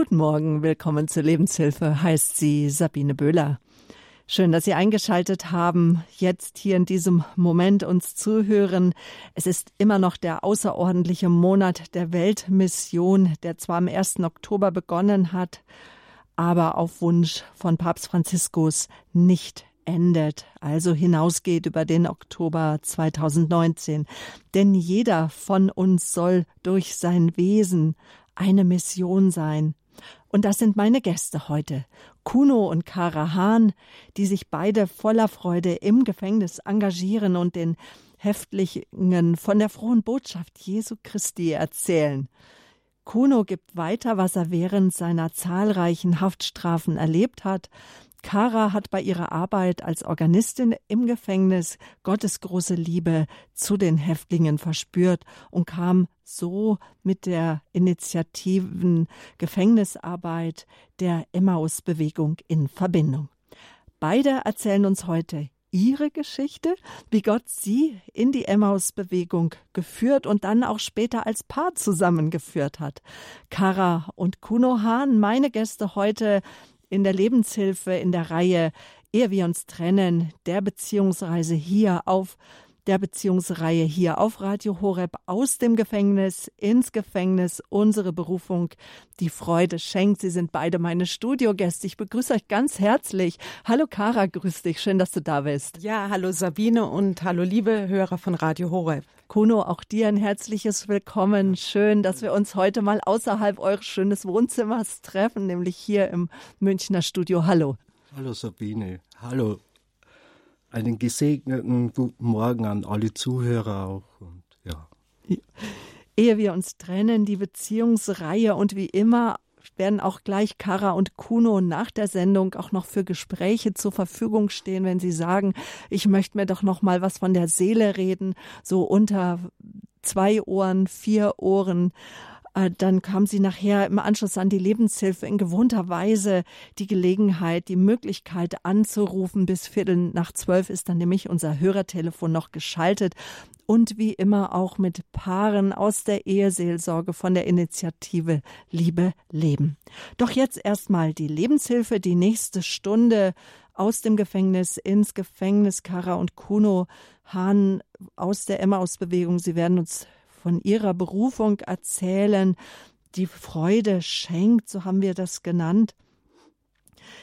Guten Morgen, willkommen zur Lebenshilfe, heißt sie Sabine Böhler. Schön, dass Sie eingeschaltet haben, jetzt hier in diesem Moment uns zuhören. Es ist immer noch der außerordentliche Monat der Weltmission, der zwar am 1. Oktober begonnen hat, aber auf Wunsch von Papst Franziskus nicht endet, also hinausgeht über den Oktober 2019. Denn jeder von uns soll durch sein Wesen eine Mission sein. Und das sind meine Gäste heute. Kuno und Kara Hahn, die sich beide voller Freude im Gefängnis engagieren und den Häftlingen von der frohen Botschaft Jesu Christi erzählen. Kuno gibt weiter, was er während seiner zahlreichen Haftstrafen erlebt hat, Kara hat bei ihrer Arbeit als Organistin im Gefängnis Gottes große Liebe zu den Häftlingen verspürt und kam so mit der Initiativen Gefängnisarbeit der Emmaus-Bewegung in Verbindung. Beide erzählen uns heute ihre Geschichte, wie Gott sie in die Emmaus-Bewegung geführt und dann auch später als Paar zusammengeführt hat. Kara und Kuno Hahn, meine Gäste heute in der Lebenshilfe in der Reihe Ehe wir uns trennen, der Beziehungsreise hier auf der Beziehungsreihe hier auf Radio Horeb aus dem Gefängnis ins Gefängnis. Unsere Berufung, die Freude schenkt. Sie sind beide meine Studiogäste. Ich begrüße euch ganz herzlich. Hallo Kara, grüß dich. Schön, dass du da bist. Ja, hallo Sabine und hallo liebe Hörer von Radio Horeb. Kuno, auch dir ein herzliches Willkommen. Schön, dass wir uns heute mal außerhalb eures schönes Wohnzimmers treffen, nämlich hier im Münchner Studio. Hallo. Hallo Sabine. Hallo einen gesegneten guten Morgen an alle Zuhörer auch und ja. Ehe wir uns trennen, die Beziehungsreihe und wie immer werden auch gleich Kara und Kuno nach der Sendung auch noch für Gespräche zur Verfügung stehen, wenn sie sagen, ich möchte mir doch noch mal was von der Seele reden, so unter zwei Ohren, vier Ohren. Äh, dann kam sie nachher im Anschluss an die Lebenshilfe in gewohnter Weise die Gelegenheit, die Möglichkeit anzurufen. Bis Viertel nach zwölf ist dann nämlich unser Hörertelefon noch geschaltet. Und wie immer auch mit Paaren aus der Eheseelsorge von der Initiative Liebe Leben. Doch jetzt erstmal die Lebenshilfe, die nächste Stunde aus dem Gefängnis ins Gefängnis. Kara und Kuno Hahn aus der Emmaus-Bewegung. Sie werden uns von ihrer Berufung erzählen, die Freude schenkt, so haben wir das genannt.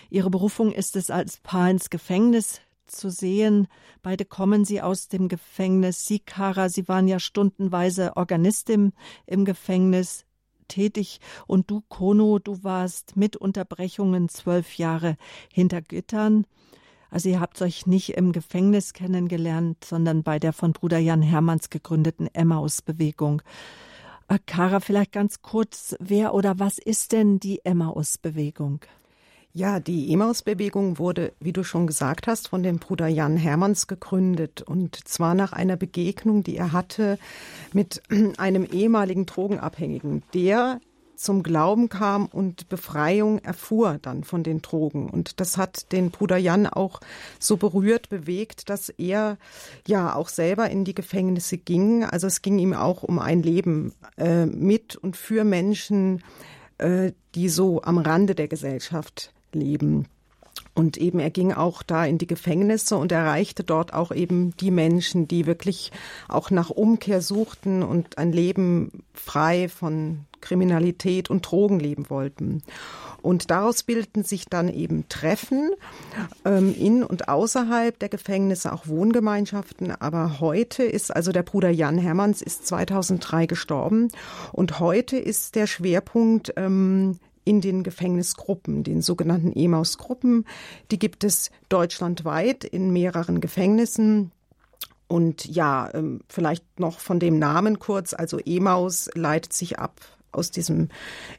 Ihre Berufung ist es, als Paar ins Gefängnis zu sehen. Beide kommen sie aus dem Gefängnis. Sie, Kara, sie waren ja stundenweise Organistin im Gefängnis tätig und du, Kono, du warst mit Unterbrechungen zwölf Jahre hinter Gittern. Also ihr habt euch nicht im Gefängnis kennengelernt, sondern bei der von Bruder Jan Hermanns gegründeten Emmaus-Bewegung. Äh, Kara, vielleicht ganz kurz, wer oder was ist denn die Emmaus-Bewegung? Ja, die Emmaus-Bewegung wurde, wie du schon gesagt hast, von dem Bruder Jan Hermanns gegründet. Und zwar nach einer Begegnung, die er hatte mit einem ehemaligen Drogenabhängigen, der zum Glauben kam und Befreiung erfuhr dann von den Drogen. Und das hat den Bruder Jan auch so berührt, bewegt, dass er ja auch selber in die Gefängnisse ging. Also es ging ihm auch um ein Leben äh, mit und für Menschen, äh, die so am Rande der Gesellschaft leben. Und eben er ging auch da in die Gefängnisse und erreichte dort auch eben die Menschen, die wirklich auch nach Umkehr suchten und ein Leben frei von Kriminalität und Drogen leben wollten. Und daraus bildeten sich dann eben Treffen ähm, in und außerhalb der Gefängnisse, auch Wohngemeinschaften. Aber heute ist, also der Bruder Jan Hermanns ist 2003 gestorben. Und heute ist der Schwerpunkt ähm, in den Gefängnisgruppen, den sogenannten EMAUS-Gruppen. Die gibt es deutschlandweit in mehreren Gefängnissen. Und ja, ähm, vielleicht noch von dem Namen kurz, also EMAUS leitet sich ab aus diesem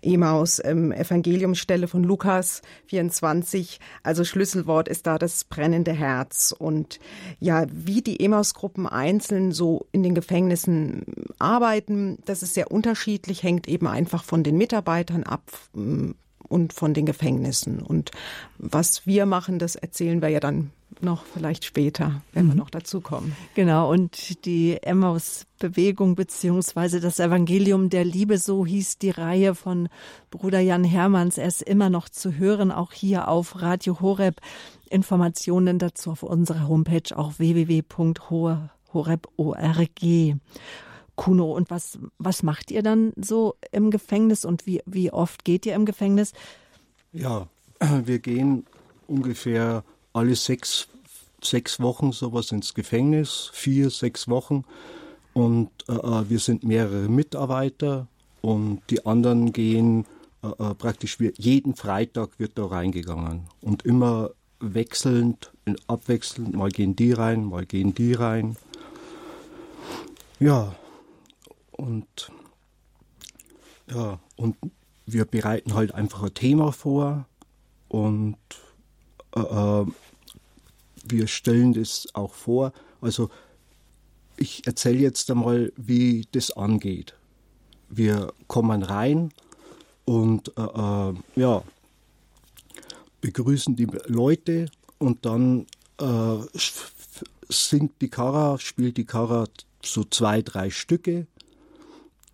Emaus ähm, Evangeliumsstelle von Lukas 24. Also Schlüsselwort ist da das brennende Herz. Und ja, wie die Emaus-Gruppen einzeln so in den Gefängnissen arbeiten, das ist sehr unterschiedlich, hängt eben einfach von den Mitarbeitern ab, und von den Gefängnissen. Und was wir machen, das erzählen wir ja dann noch vielleicht später, wenn mhm. wir noch dazu kommen. Genau, und die Emmaus-Bewegung beziehungsweise das Evangelium der Liebe, so hieß die Reihe von Bruder Jan Hermanns. Er ist immer noch zu hören, auch hier auf Radio Horeb. Informationen dazu auf unserer Homepage auch www.horeb.org. Kuno, und was, was macht ihr dann so im Gefängnis und wie, wie oft geht ihr im Gefängnis? Ja, wir gehen ungefähr alle sechs, sechs Wochen sowas ins Gefängnis, vier, sechs Wochen. Und äh, äh wir sind mehrere Mitarbeiter und die anderen gehen äh, äh praktisch jeden Freitag wird da reingegangen und immer wechselnd, abwechselnd, mal gehen die rein, mal gehen die rein. Ja, und ja, und wir bereiten halt einfach ein Thema vor und äh, äh, wir stellen das auch vor. Also ich erzähle jetzt einmal, wie das angeht. Wir kommen rein und äh, äh, ja, begrüßen die Leute und dann äh, singt die Kara, spielt die Kara so zwei, drei Stücke.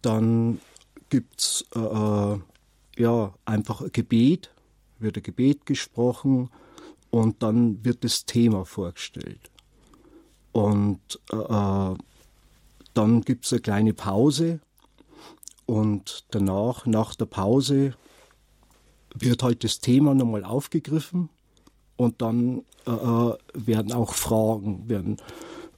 Dann gibt es äh, äh, ja, einfach ein Gebet, wird ein Gebet gesprochen und dann wird das Thema vorgestellt. Und äh, äh dann gibt es eine kleine Pause und danach, nach der Pause, wird halt das Thema nochmal aufgegriffen und dann äh, äh, werden auch Fragen, werden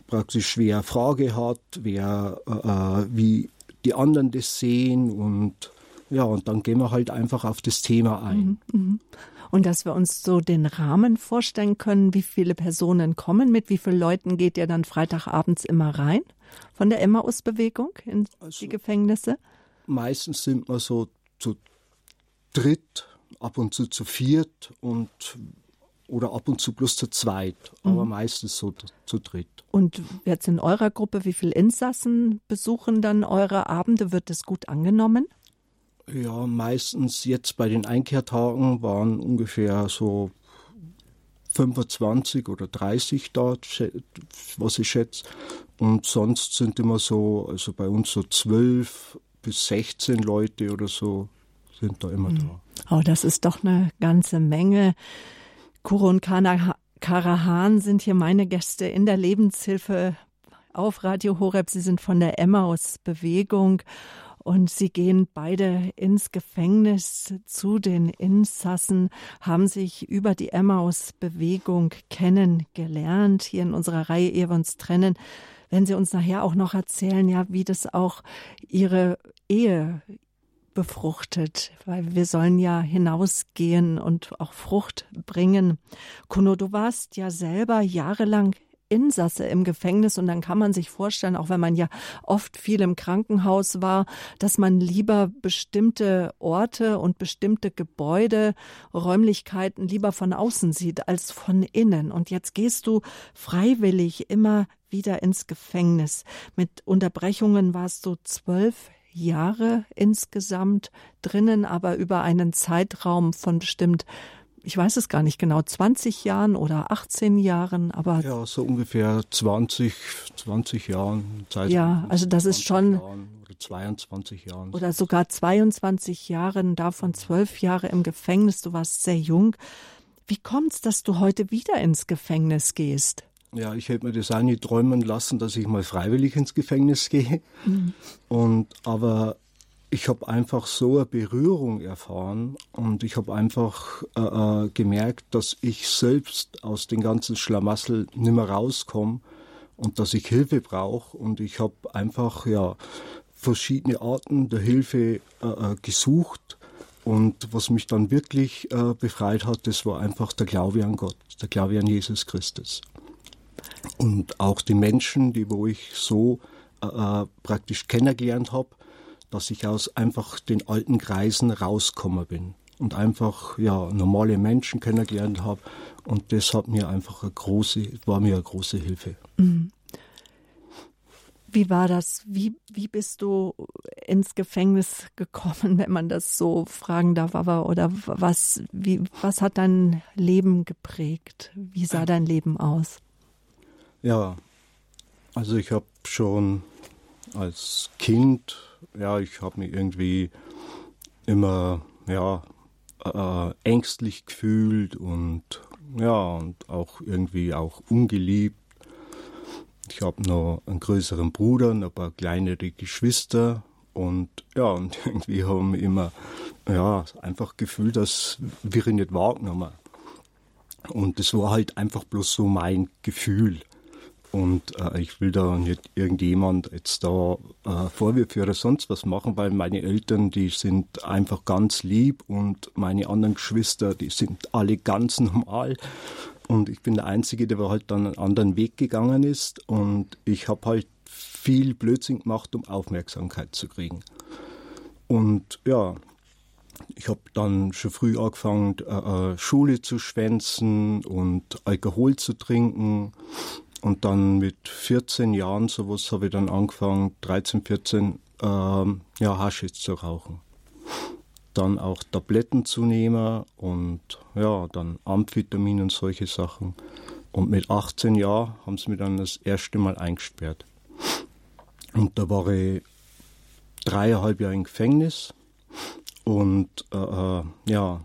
praktisch wer Frage hat, wer äh, wie die anderen das sehen und ja, und dann gehen wir halt einfach auf das Thema ein. Mhm, mhm. Und dass wir uns so den Rahmen vorstellen können, wie viele Personen kommen, mit wie vielen Leuten geht ihr dann Freitagabends immer rein von der Emmaus-Bewegung in also die Gefängnisse? Meistens sind wir so zu dritt, ab und zu zu viert und oder ab und zu bloß zu zweit, aber mhm. meistens so zu dritt. Und jetzt in eurer Gruppe, wie viele Insassen besuchen dann eure Abende? Wird es gut angenommen? Ja, meistens jetzt bei den Einkehrtagen waren ungefähr so 25 oder 30 dort, was ich schätze. Und sonst sind immer so, also bei uns so 12 bis 16 Leute oder so sind da immer mhm. da. Oh, das ist doch eine ganze Menge. Kuro und Karahan sind hier meine Gäste in der Lebenshilfe auf Radio Horeb. Sie sind von der Emmaus-Bewegung und sie gehen beide ins Gefängnis zu den Insassen, haben sich über die Emmaus-Bewegung kennengelernt. Hier in unserer Reihe, ehe wir uns trennen, wenn Sie uns nachher auch noch erzählen, ja, wie das auch Ihre Ehe, befruchtet, weil wir sollen ja hinausgehen und auch Frucht bringen. Kuno, du warst ja selber jahrelang Insasse im Gefängnis und dann kann man sich vorstellen, auch wenn man ja oft viel im Krankenhaus war, dass man lieber bestimmte Orte und bestimmte Gebäude, Räumlichkeiten lieber von außen sieht als von innen. Und jetzt gehst du freiwillig immer wieder ins Gefängnis. Mit Unterbrechungen warst du zwölf Jahre insgesamt drinnen, aber über einen Zeitraum von bestimmt ich weiß es gar nicht genau, 20 Jahren oder 18 Jahren, aber. Ja, so ungefähr 20, 20 Jahren. Zeit ja, also das ist schon. Jahren oder 22 Jahren. Oder sogar 22 Jahren, davon zwölf Jahre im Gefängnis. Du warst sehr jung. Wie kommt es, dass du heute wieder ins Gefängnis gehst? Ja, ich hätte mir das auch nicht träumen lassen, dass ich mal freiwillig ins Gefängnis gehe. Mhm. Und aber ich habe einfach so eine Berührung erfahren und ich habe einfach äh, äh, gemerkt, dass ich selbst aus den ganzen Schlamassel nicht mehr rauskomme und dass ich Hilfe brauche. Und ich habe einfach ja verschiedene Arten der Hilfe äh, äh, gesucht. Und was mich dann wirklich äh, befreit hat, das war einfach der Glaube an Gott, der Glaube an Jesus Christus. Und auch die Menschen, die wo ich so äh, äh, praktisch kennengelernt habe, dass ich aus einfach den alten Kreisen rausgekommen bin und einfach ja normale Menschen kennengelernt habe und das hat mir einfach eine große war mir eine große Hilfe. Mhm. Wie war das? Wie, wie bist du ins Gefängnis gekommen, wenn man das so fragen darf? Aber oder was, wie, was hat dein Leben geprägt? Wie sah dein Leben aus? Ja, also ich habe schon als Kind, ja, ich habe mich irgendwie immer, ja, äh, ängstlich gefühlt und ja, und auch irgendwie auch ungeliebt. Ich habe noch einen größeren Bruder, ein paar kleinere Geschwister und ja, und irgendwie haben wir immer ja, einfach gefühlt, dass wir nicht wahrgenommen. Und das war halt einfach bloß so mein Gefühl. Und äh, ich will da nicht irgendjemand jetzt da äh, Vorwürfe oder sonst was machen, weil meine Eltern, die sind einfach ganz lieb und meine anderen Geschwister, die sind alle ganz normal. Und ich bin der Einzige, der halt dann einen anderen Weg gegangen ist. Und ich habe halt viel Blödsinn gemacht, um Aufmerksamkeit zu kriegen. Und ja, ich habe dann schon früh angefangen, äh, äh Schule zu schwänzen und Alkohol zu trinken. Und dann mit 14 Jahren sowas habe ich dann angefangen, 13, 14, ähm, ja, Haschisch zu rauchen. Dann auch Tabletten zu nehmen und ja, dann Amphetamin und solche Sachen. Und mit 18 Jahren haben sie mich dann das erste Mal eingesperrt. Und da war ich dreieinhalb Jahre im Gefängnis. Und äh, äh ja,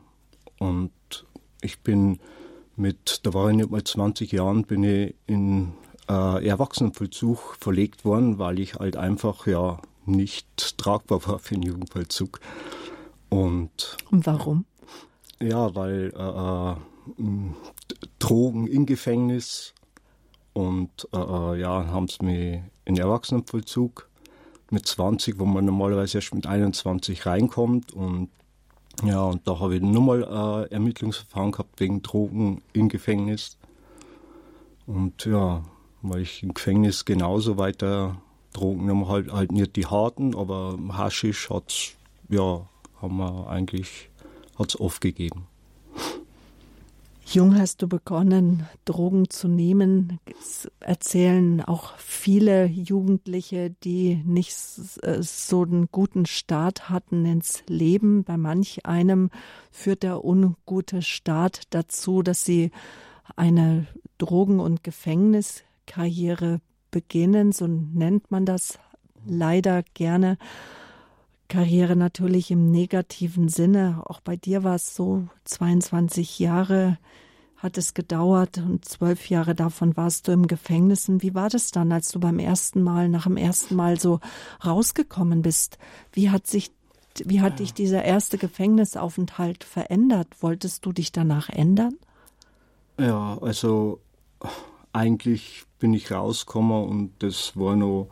und ich bin mit, da war ich nicht mal 20 Jahren, bin ich in äh, Erwachsenenvollzug verlegt worden, weil ich halt einfach ja nicht tragbar war für den Jugendvollzug. Und, Und warum? Ja, weil äh, äh Drogen im Gefängnis und äh, äh ja, haben sie mich in Erwachsenenvollzug mit 20, wo man normalerweise erst mit 21 reinkommt und ja, und da habe ich nochmal äh, Ermittlungsverfahren gehabt wegen Drogen im Gefängnis. Und ja, weil ich im Gefängnis genauso weiter Drogen genommen halt, halt nicht die harten, aber Haschisch hat's, ja, haben wir eigentlich, hat's aufgegeben. Jung hast du begonnen, Drogen zu nehmen. Es erzählen auch viele Jugendliche, die nicht äh, so einen guten Start hatten ins Leben. Bei manch einem führt der ungute Start dazu, dass sie eine Drogen- und Gefängniskarriere beginnen. So nennt man das leider gerne. Karriere natürlich im negativen Sinne. Auch bei dir war es so, 22 Jahre hat es gedauert und zwölf Jahre davon warst du im Gefängnis. Und wie war das dann, als du beim ersten Mal, nach dem ersten Mal so rausgekommen bist? Wie hat sich, wie hat dich dieser erste Gefängnisaufenthalt verändert? Wolltest du dich danach ändern? Ja, also eigentlich bin ich rausgekommen und das war noch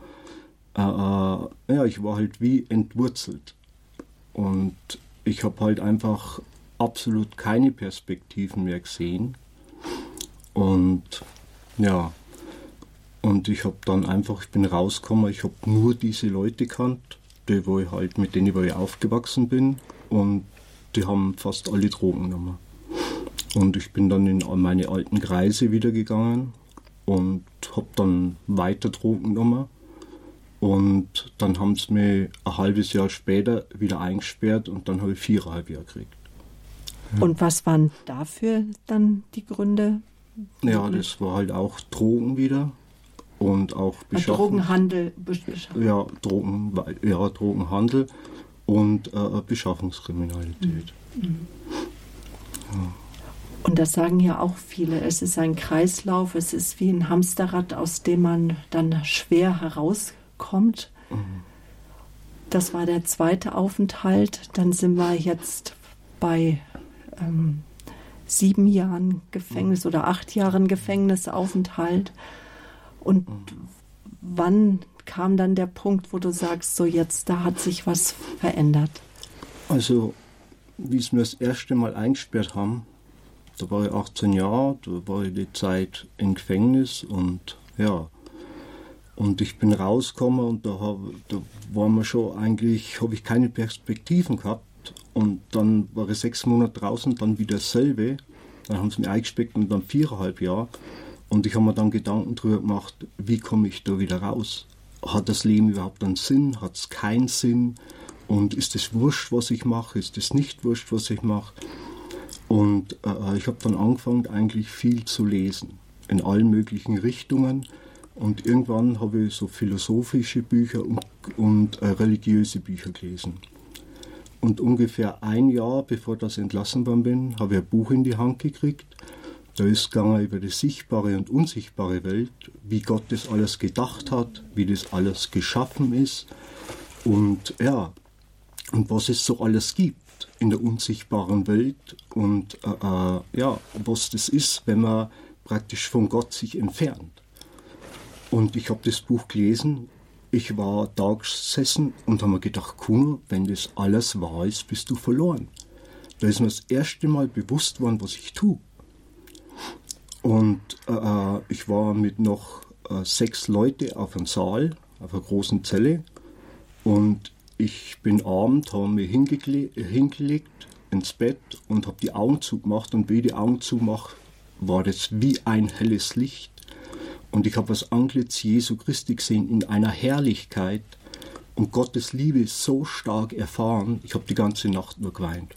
äh, äh, ja, ich war halt wie entwurzelt. Und ich habe halt einfach absolut keine Perspektiven mehr gesehen. Und ja, und ich habe dann einfach, ich bin rausgekommen, ich habe nur diese Leute kannt, die wo ich halt, mit denen ich aufgewachsen bin. Und die haben fast alle Drogen genommen. Und ich bin dann in meine alten Kreise wieder gegangen und habe dann weiter Drogen genommen. Und dann haben sie mich ein halbes Jahr später wieder eingesperrt und dann habe ich viereinhalb Jahre gekriegt. Ja. Und was waren dafür dann die Gründe? Ja, das war halt auch Drogen wieder und auch Beschaffung. Drogenhandel. Ja, Drogen, ja, Drogenhandel und äh, Beschaffungskriminalität. Mhm. Ja. Und das sagen ja auch viele. Es ist ein Kreislauf, es ist wie ein Hamsterrad, aus dem man dann schwer herauskommt kommt. Das war der zweite Aufenthalt. Dann sind wir jetzt bei ähm, sieben Jahren Gefängnis oder acht Jahren Gefängnisaufenthalt. Und wann kam dann der Punkt, wo du sagst, so jetzt, da hat sich was verändert? Also, wie sie mir das erste Mal eingesperrt haben, da war ich 18 Jahre, da war ich die Zeit im Gefängnis und ja, und ich bin rausgekommen und da, hab, da war mir schon eigentlich, habe ich keine Perspektiven gehabt. Und dann war ich sechs Monate draußen, dann wieder dasselbe. Dann haben sie mich eingespeckt und dann viereinhalb Jahre. Und ich habe mir dann Gedanken darüber gemacht, wie komme ich da wieder raus? hat das Leben überhaupt einen Sinn, hat es keinen Sinn und ist es wurscht, was ich mache, ist es nicht wurscht, was ich mache. Und äh, ich habe dann angefangen, eigentlich viel zu lesen, in allen möglichen Richtungen. Und irgendwann habe ich so philosophische Bücher und, und äh, religiöse Bücher gelesen. Und ungefähr ein Jahr bevor das entlassen worden bin, habe ich ein Buch in die Hand gekriegt. Da ist gegangen über die sichtbare und unsichtbare Welt, wie Gott das alles gedacht hat, wie das alles geschaffen ist und ja, und was es so alles gibt in der unsichtbaren Welt und äh, äh, ja, was das ist, wenn man praktisch von Gott sich entfernt. Und ich habe das Buch gelesen ich war da gesessen und habe mir gedacht, Kuno, wenn das alles wahr ist, bist du verloren. Da ist mir das erste Mal bewusst worden, was ich tue. Und äh, äh ich war mit noch äh, sechs Leuten auf einem Saal, auf einer großen Zelle. Und ich bin abend, habe mich hingelegt ins Bett und habe die Augen zugemacht. Und wie ich die Augen zumache, war das wie ein helles Licht. Und ich habe das Antlitz Jesu Christi gesehen in einer Herrlichkeit und Gottes Liebe so stark erfahren. Ich habe die ganze Nacht nur geweint.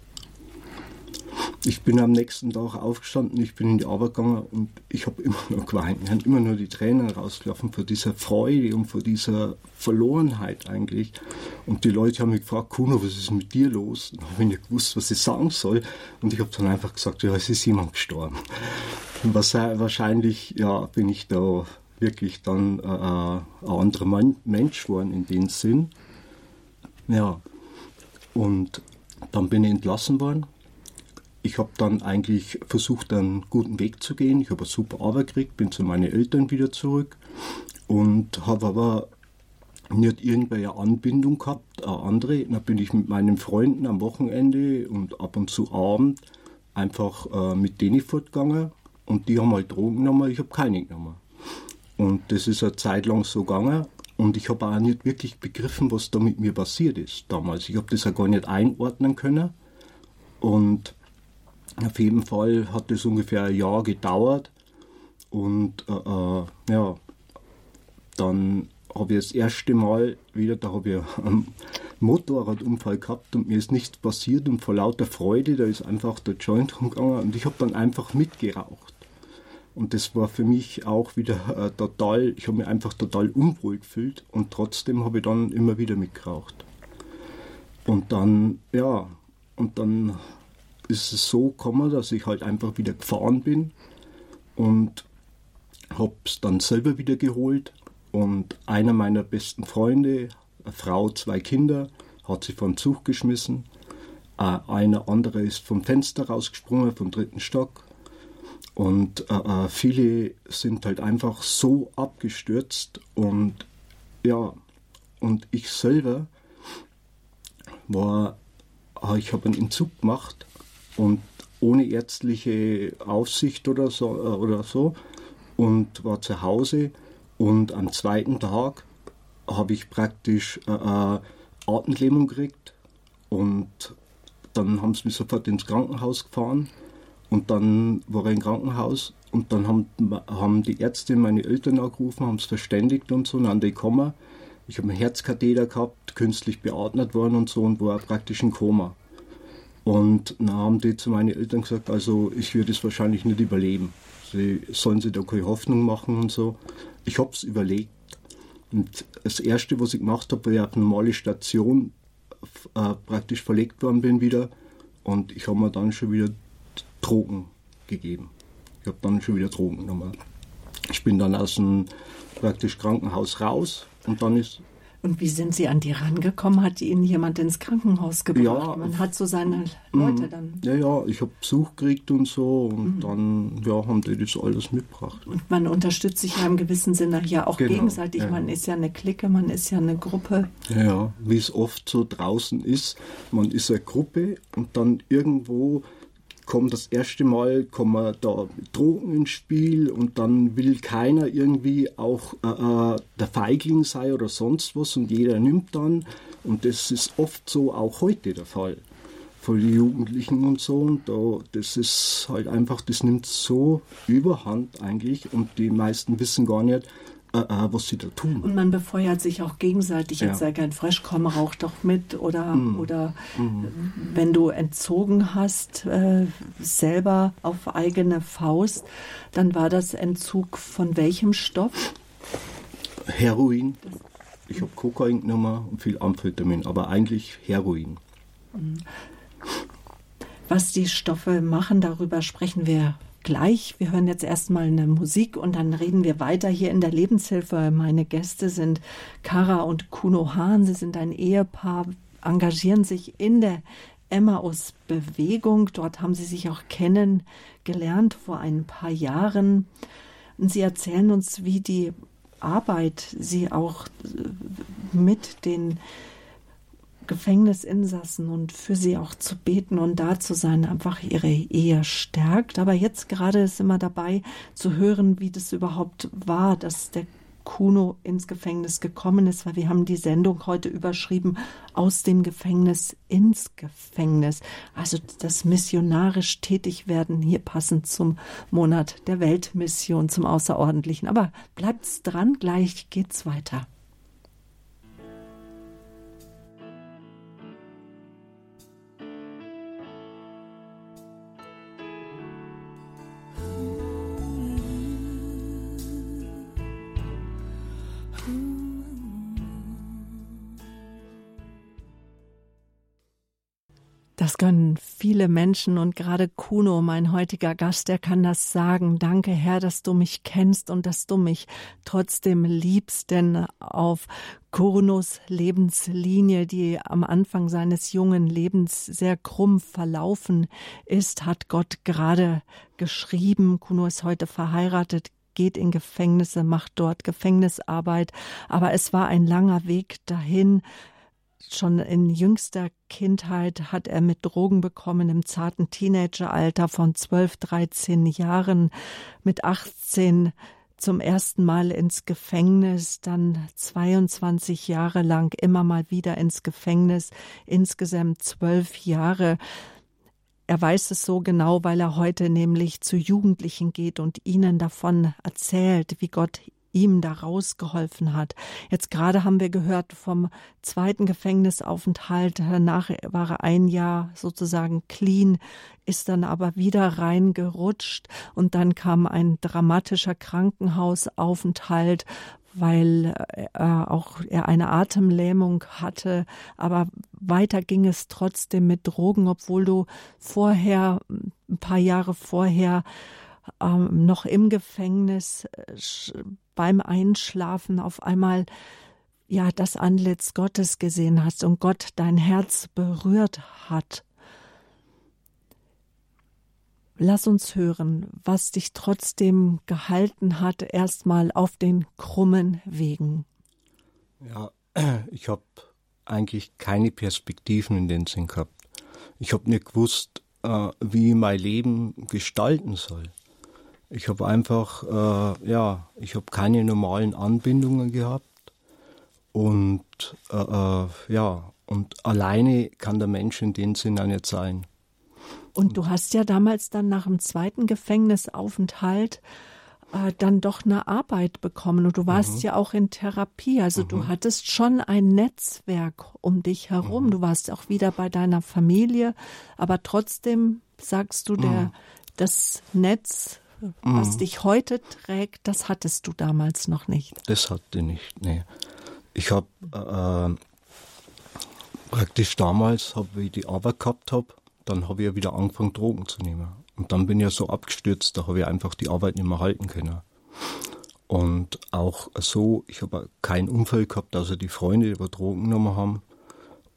Ich bin am nächsten Tag aufgestanden, ich bin in die Arbeit gegangen und ich habe immer nur geweint. Mir haben immer nur die Tränen rausgelaufen vor dieser Freude und vor dieser Verlorenheit eigentlich. Und die Leute haben mich gefragt, Kuno, was ist mit dir los? Und habe ich nicht gewusst, was ich sagen soll. Und ich habe dann einfach gesagt, ja, es ist jemand gestorben. Wahrscheinlich ja, bin ich da wirklich dann äh, äh, ein anderer Mann, Mensch geworden in dem Sinn. Ja, und dann bin ich entlassen worden. Ich habe dann eigentlich versucht, einen guten Weg zu gehen. Ich habe eine super Arbeit gekriegt, bin zu meinen Eltern wieder zurück und habe aber nicht irgendwelche Anbindung gehabt, eine andere. Dann bin ich mit meinen Freunden am Wochenende und ab und zu Abend einfach äh, mit denen fortgegangen und die haben halt Drogen genommen, ich habe keine genommen. Und das ist eine Zeit lang so gegangen. Und ich habe auch nicht wirklich begriffen, was da mit mir passiert ist damals. Ich habe das ja gar nicht einordnen können. Und auf jeden Fall hat das ungefähr ein Jahr gedauert. Und äh, äh, ja, dann habe ich das erste Mal wieder, da habe ich einen Motorradunfall gehabt und mir ist nichts passiert und vor lauter Freude, da ist einfach der Joint umgegangen und ich habe dann einfach mitgeraucht. Und das war für mich auch wieder äh, total, ich habe mich einfach total unwohl gefühlt und trotzdem habe ich dann immer wieder mitgeraucht. Und dann, ja, und dann ist es so gekommen, dass ich halt einfach wieder gefahren bin und habe es dann selber wieder geholt. Und einer meiner besten Freunde, eine Frau, zwei Kinder, hat sich vom Zug geschmissen. Äh, einer andere ist vom Fenster rausgesprungen, vom dritten Stock. Und äh, äh, viele sind halt einfach so abgestürzt und ja, und ich selber war, äh, ich habe einen Entzug gemacht und ohne ärztliche Aufsicht oder so, äh, oder so und war zu Hause und am zweiten Tag habe ich praktisch äh, äh, Atemlähmung gekriegt und dann haben sie mich sofort ins Krankenhaus gefahren und dann war er im Krankenhaus und dann haben, haben die Ärzte meine Eltern angerufen, haben es verständigt und so, und dann die gekommen. Ich habe einen Herzkatheter gehabt, künstlich beatmet worden und so und war praktisch in Koma. Und dann haben die zu meinen Eltern gesagt, also ich würde es wahrscheinlich nicht überleben. Sie sollen sich da keine Hoffnung machen und so. Ich habe es überlegt. Und das Erste, was ich gemacht habe, war auf eine normale Station äh, praktisch verlegt worden bin wieder. Und ich habe mir dann schon wieder Drogen gegeben. Ich habe dann schon wieder Drogen genommen. Ich bin dann aus dem praktisch Krankenhaus raus und dann ist und wie sind Sie an die rangekommen? Hat Ihnen jemand ins Krankenhaus gebracht? Ja, Man hat so seine Leute dann. Ja, ja, ich habe Besuch gekriegt und so und mhm. dann ja, haben die das alles mitgebracht. Und man unterstützt sich ja im gewissen Sinne ja auch genau, gegenseitig. Ja. Man ist ja eine Clique, man ist ja eine Gruppe. Ja, ja, wie es oft so draußen ist. Man ist eine Gruppe und dann irgendwo kommt das erste Mal kommen da Drogen ins Spiel und dann will keiner irgendwie auch äh, äh, der Feigling sein oder sonst was und jeder nimmt dann. Und das ist oft so auch heute der Fall von den Jugendlichen und so. Und da, das ist halt einfach, das nimmt so überhand eigentlich und die meisten wissen gar nicht, äh, was sie da tun. Und man befeuert sich auch gegenseitig. Jetzt sei kein Fresh, komm, rauch doch mit. Oder, mm. oder mm. wenn du entzogen hast, äh, selber auf eigene Faust, dann war das Entzug von welchem Stoff? Heroin. Ich habe Kokain genommen und viel Amphetamin, aber eigentlich Heroin. Mhm. Was die Stoffe machen, darüber sprechen wir gleich. Wir hören jetzt erstmal eine Musik und dann reden wir weiter hier in der Lebenshilfe. Meine Gäste sind Kara und Kuno Hahn. Sie sind ein Ehepaar, engagieren sich in der Emmaus-Bewegung. Dort haben sie sich auch kennengelernt vor ein paar Jahren. Und sie erzählen uns, wie die Arbeit sie auch mit den Gefängnisinsassen und für sie auch zu beten und da zu sein, einfach ihre Ehe stärkt. Aber jetzt gerade ist immer dabei zu hören, wie das überhaupt war, dass der Kuno ins Gefängnis gekommen ist, weil wir haben die Sendung heute überschrieben aus dem Gefängnis ins Gefängnis. Also das missionarisch tätig werden hier passend zum Monat der Weltmission, zum Außerordentlichen. Aber bleibt's dran, gleich geht's weiter. Das können viele Menschen und gerade Kuno, mein heutiger Gast, der kann das sagen. Danke, Herr, dass du mich kennst und dass du mich trotzdem liebst, denn auf Kunos Lebenslinie, die am Anfang seines jungen Lebens sehr krumm verlaufen ist, hat Gott gerade geschrieben. Kuno ist heute verheiratet, geht in Gefängnisse, macht dort Gefängnisarbeit. Aber es war ein langer Weg dahin, Schon in jüngster Kindheit hat er mit Drogen bekommen, im zarten Teenageralter von 12, 13 Jahren, mit 18 zum ersten Mal ins Gefängnis, dann 22 Jahre lang immer mal wieder ins Gefängnis, insgesamt zwölf Jahre. Er weiß es so genau, weil er heute nämlich zu Jugendlichen geht und ihnen davon erzählt, wie Gott ihm da rausgeholfen hat. Jetzt gerade haben wir gehört vom zweiten Gefängnisaufenthalt. Danach war er ein Jahr sozusagen clean, ist dann aber wieder reingerutscht und dann kam ein dramatischer Krankenhausaufenthalt, weil äh, auch er eine Atemlähmung hatte. Aber weiter ging es trotzdem mit Drogen, obwohl du vorher, ein paar Jahre vorher, ähm, noch im Gefängnis äh, beim Einschlafen auf einmal ja das Antlitz Gottes gesehen hast und Gott dein Herz berührt hat. Lass uns hören, was dich trotzdem gehalten hat, erstmal auf den krummen Wegen. Ja, ich habe eigentlich keine Perspektiven in den Sinn gehabt. Ich habe nicht gewusst, äh, wie mein Leben gestalten soll. Ich habe einfach, äh, ja, ich habe keine normalen Anbindungen gehabt und äh, äh, ja, und alleine kann der Mensch in dem Sinne nicht sein. Und du hast ja damals dann nach dem zweiten Gefängnisaufenthalt äh, dann doch eine Arbeit bekommen und du warst mhm. ja auch in Therapie. Also mhm. du hattest schon ein Netzwerk um dich herum. Mhm. Du warst auch wieder bei deiner Familie, aber trotzdem sagst du, der, mhm. das Netz was mhm. dich heute trägt, das hattest du damals noch nicht. Das hatte ich nicht, nee. Ich habe äh, praktisch damals, hab, wie ich die Arbeit gehabt habe, dann habe ich ja wieder angefangen, Drogen zu nehmen. Und dann bin ich ja so abgestürzt, da habe ich einfach die Arbeit nicht mehr halten können. Und auch so, ich habe keinen Unfall gehabt, also die Freunde über Drogen genommen haben.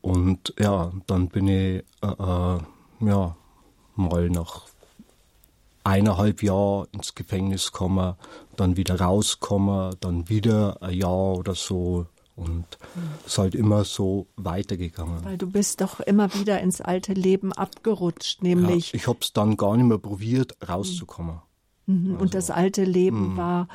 Und ja, dann bin ich äh, äh, ja mal nach eineinhalb Jahre ins Gefängnis kommen, dann wieder rauskommen, dann wieder ein Jahr oder so. Und es ist halt immer so weitergegangen. Weil du bist doch immer wieder ins alte Leben abgerutscht, nämlich. Ja, ich habe es dann gar nicht mehr probiert, rauszukommen. Mhm. Also, und das alte Leben mh. war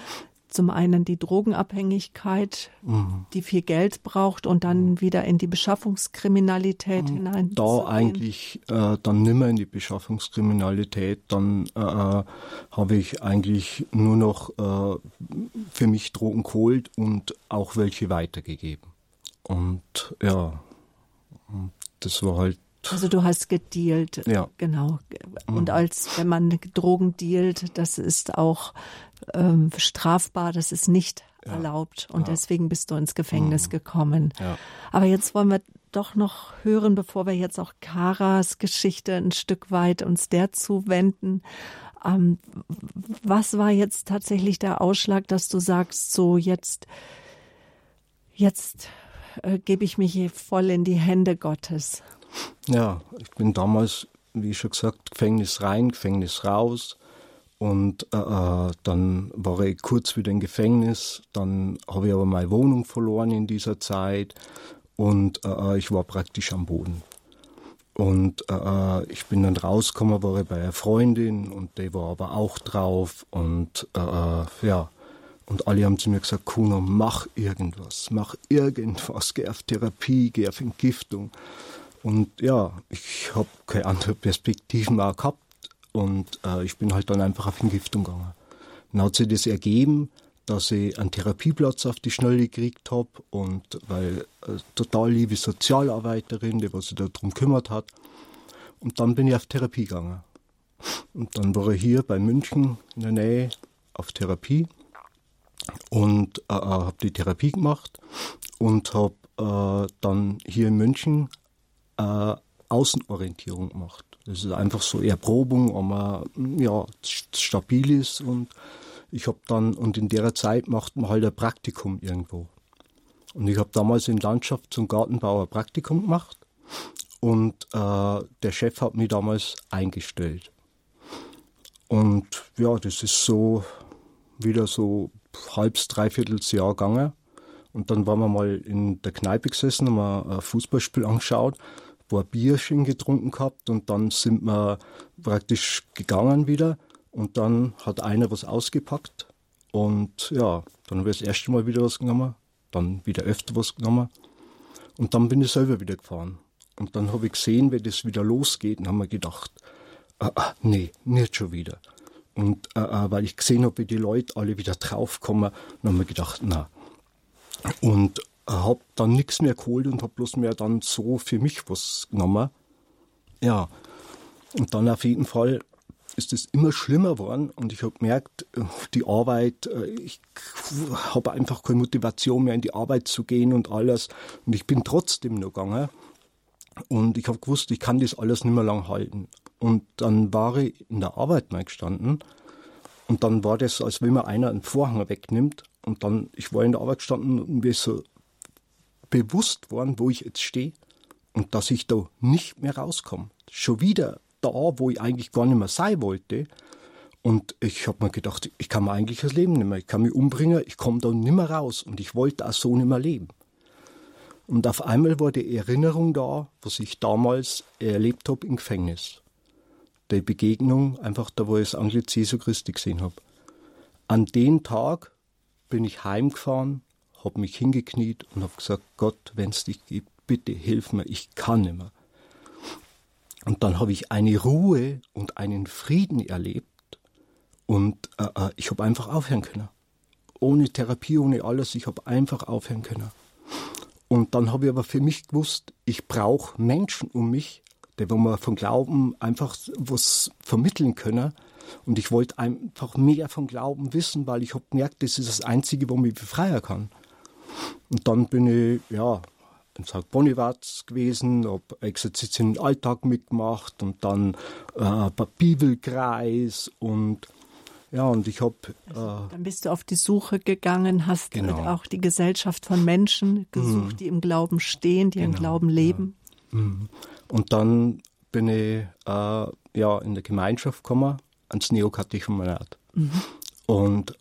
zum einen die Drogenabhängigkeit, mhm. die viel Geld braucht und dann wieder in die Beschaffungskriminalität mhm. hinein. Da eigentlich äh, dann nimmer in die Beschaffungskriminalität, dann äh, äh, habe ich eigentlich nur noch äh, für mich Drogen geholt und auch welche weitergegeben. Und ja, das war halt also du hast gedealt, ja. genau. Und mhm. als wenn man Drogen dealt, das ist auch ähm, strafbar, das ist nicht ja. erlaubt. Und ja. deswegen bist du ins Gefängnis mhm. gekommen. Ja. Aber jetzt wollen wir doch noch hören, bevor wir jetzt auch Karas Geschichte ein Stück weit uns der zuwenden. Ähm, was war jetzt tatsächlich der Ausschlag, dass du sagst, so jetzt, jetzt äh, gebe ich mich voll in die Hände Gottes? Ja, ich bin damals, wie schon gesagt, Gefängnis rein, Gefängnis raus. Und äh, äh, dann war ich kurz wieder im Gefängnis. Dann habe ich aber meine Wohnung verloren in dieser Zeit. Und äh, äh ich war praktisch am Boden. Und äh, äh, ich bin dann rausgekommen, war ich bei einer Freundin und die war aber auch drauf. Und ja, und alle haben zu mir gesagt, Kuno, mach irgendwas, mach irgendwas, geh auf Therapie, geh auf Entgiftung. Und ja, ich habe keine andere Perspektiven mehr gehabt und äh, ich bin halt dann einfach auf Entgiftung gegangen. Dann hat sich das ergeben, dass ich einen Therapieplatz auf die Schnelle gekriegt habe und weil äh, total liebe Sozialarbeiterin, die was sich darum kümmert hat. Und dann bin ich auf Therapie gegangen. Und dann war ich hier bei München in der Nähe auf Therapie und äh, äh habe die Therapie gemacht und habe äh, dann hier in München äh, Außenorientierung macht. Das ist einfach so Erprobung, ob man ja, stabil ist und ich habe dann, und in der Zeit macht man halt ein Praktikum irgendwo. Und ich habe damals in Landschafts- und Gartenbau ein Praktikum gemacht und äh, der Chef hat mich damals eingestellt. Und ja, das ist so wieder so halbs, dreiviertels Jahr gegangen. Und dann waren wir mal in der Kneipe gesessen, haben ein Fußballspiel angeschaut paar Bierchen getrunken gehabt und dann sind wir praktisch gegangen wieder und dann hat einer was ausgepackt und ja, dann habe ich das erste Mal wieder was genommen, dann wieder öfter was genommen und dann bin ich selber wieder gefahren. Und dann habe ich gesehen, wie das wieder losgeht und habe mir gedacht, ah, ah, nee, nicht schon wieder. Und äh, äh weil ich gesehen habe, wie die Leute alle wieder draufkommen, dann habe ich gedacht, na. Und habe dann nichts mehr geholt und habe bloß mehr dann so für mich was genommen. Ja, und dann auf jeden Fall ist es immer schlimmer geworden und ich habe gemerkt, äh, die Arbeit, äh, ich habe einfach keine Motivation mehr in die Arbeit zu gehen und alles und ich bin trotzdem noch gegangen und ich habe gewusst, ich kann das alles nicht mehr lang halten. Und dann war ich in der Arbeit mal gestanden und dann war das, als wenn mir einer einen Vorhang wegnimmt und dann, ich war in der Arbeit gestanden und mir so bewusst worden, wo ich jetzt stehe und dass ich da nicht mehr rauskomme. Schon wieder da, wo ich eigentlich gar nicht mehr sein wollte. Und ich habe mir gedacht, ich kann mir eigentlich das Leben nicht mehr, ich kann mich umbringen, ich komme da nicht mehr raus und ich wollte auch so nicht mehr leben. Und auf einmal war die Erinnerung da, was ich damals erlebt habe im Gefängnis. Die Begegnung, einfach da, wo ich das Antlitz Jesu Christi gesehen habe. An den Tag bin ich heimgefahren habe mich hingekniet und habe gesagt, Gott, wenn es dich gibt, bitte hilf mir, ich kann nicht mehr. Und dann habe ich eine Ruhe und einen Frieden erlebt und äh, äh ich habe einfach aufhören können. Ohne Therapie, ohne alles, ich habe einfach aufhören können. Und dann habe ich aber für mich gewusst, ich brauche Menschen um mich, die wo man von Glauben einfach was vermitteln können. Und ich wollte einfach mehr von Glauben wissen, weil ich habe gemerkt, das ist das Einzige, wo mich befreien kann. Und dann bin ich, ja, in St. Bonifaz gewesen, habe Exerzitien im Alltag mitgemacht und dann äh, Bibelkreis und ja, und ich habe. Also, äh, dann bist du auf die Suche gegangen, hast genau. auch die Gesellschaft von Menschen gesucht, mhm. die im Glauben stehen, die genau. im Glauben leben. Ja. Mhm. Und dann bin ich äh, ja in der Gemeinschaft gekommen, ans Neokatechumenat. Mhm. Und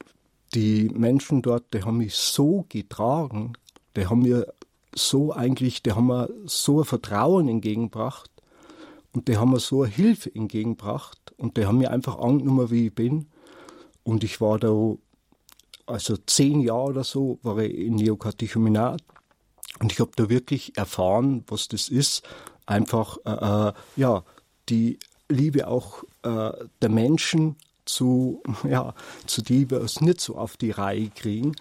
die Menschen dort, die haben mich so getragen, die haben mir so eigentlich, die haben mir so ein Vertrauen entgegengebracht und die haben mir so eine Hilfe entgegengebracht und die haben mir einfach angenommen, wie ich bin. Und ich war da also zehn Jahre oder so, war ich in Neokatechumenat und ich habe da wirklich erfahren, was das ist. Einfach, äh, äh, ja, die Liebe auch äh, der Menschen zu, ja, zu die wir es nicht so auf die Reihe kriegen.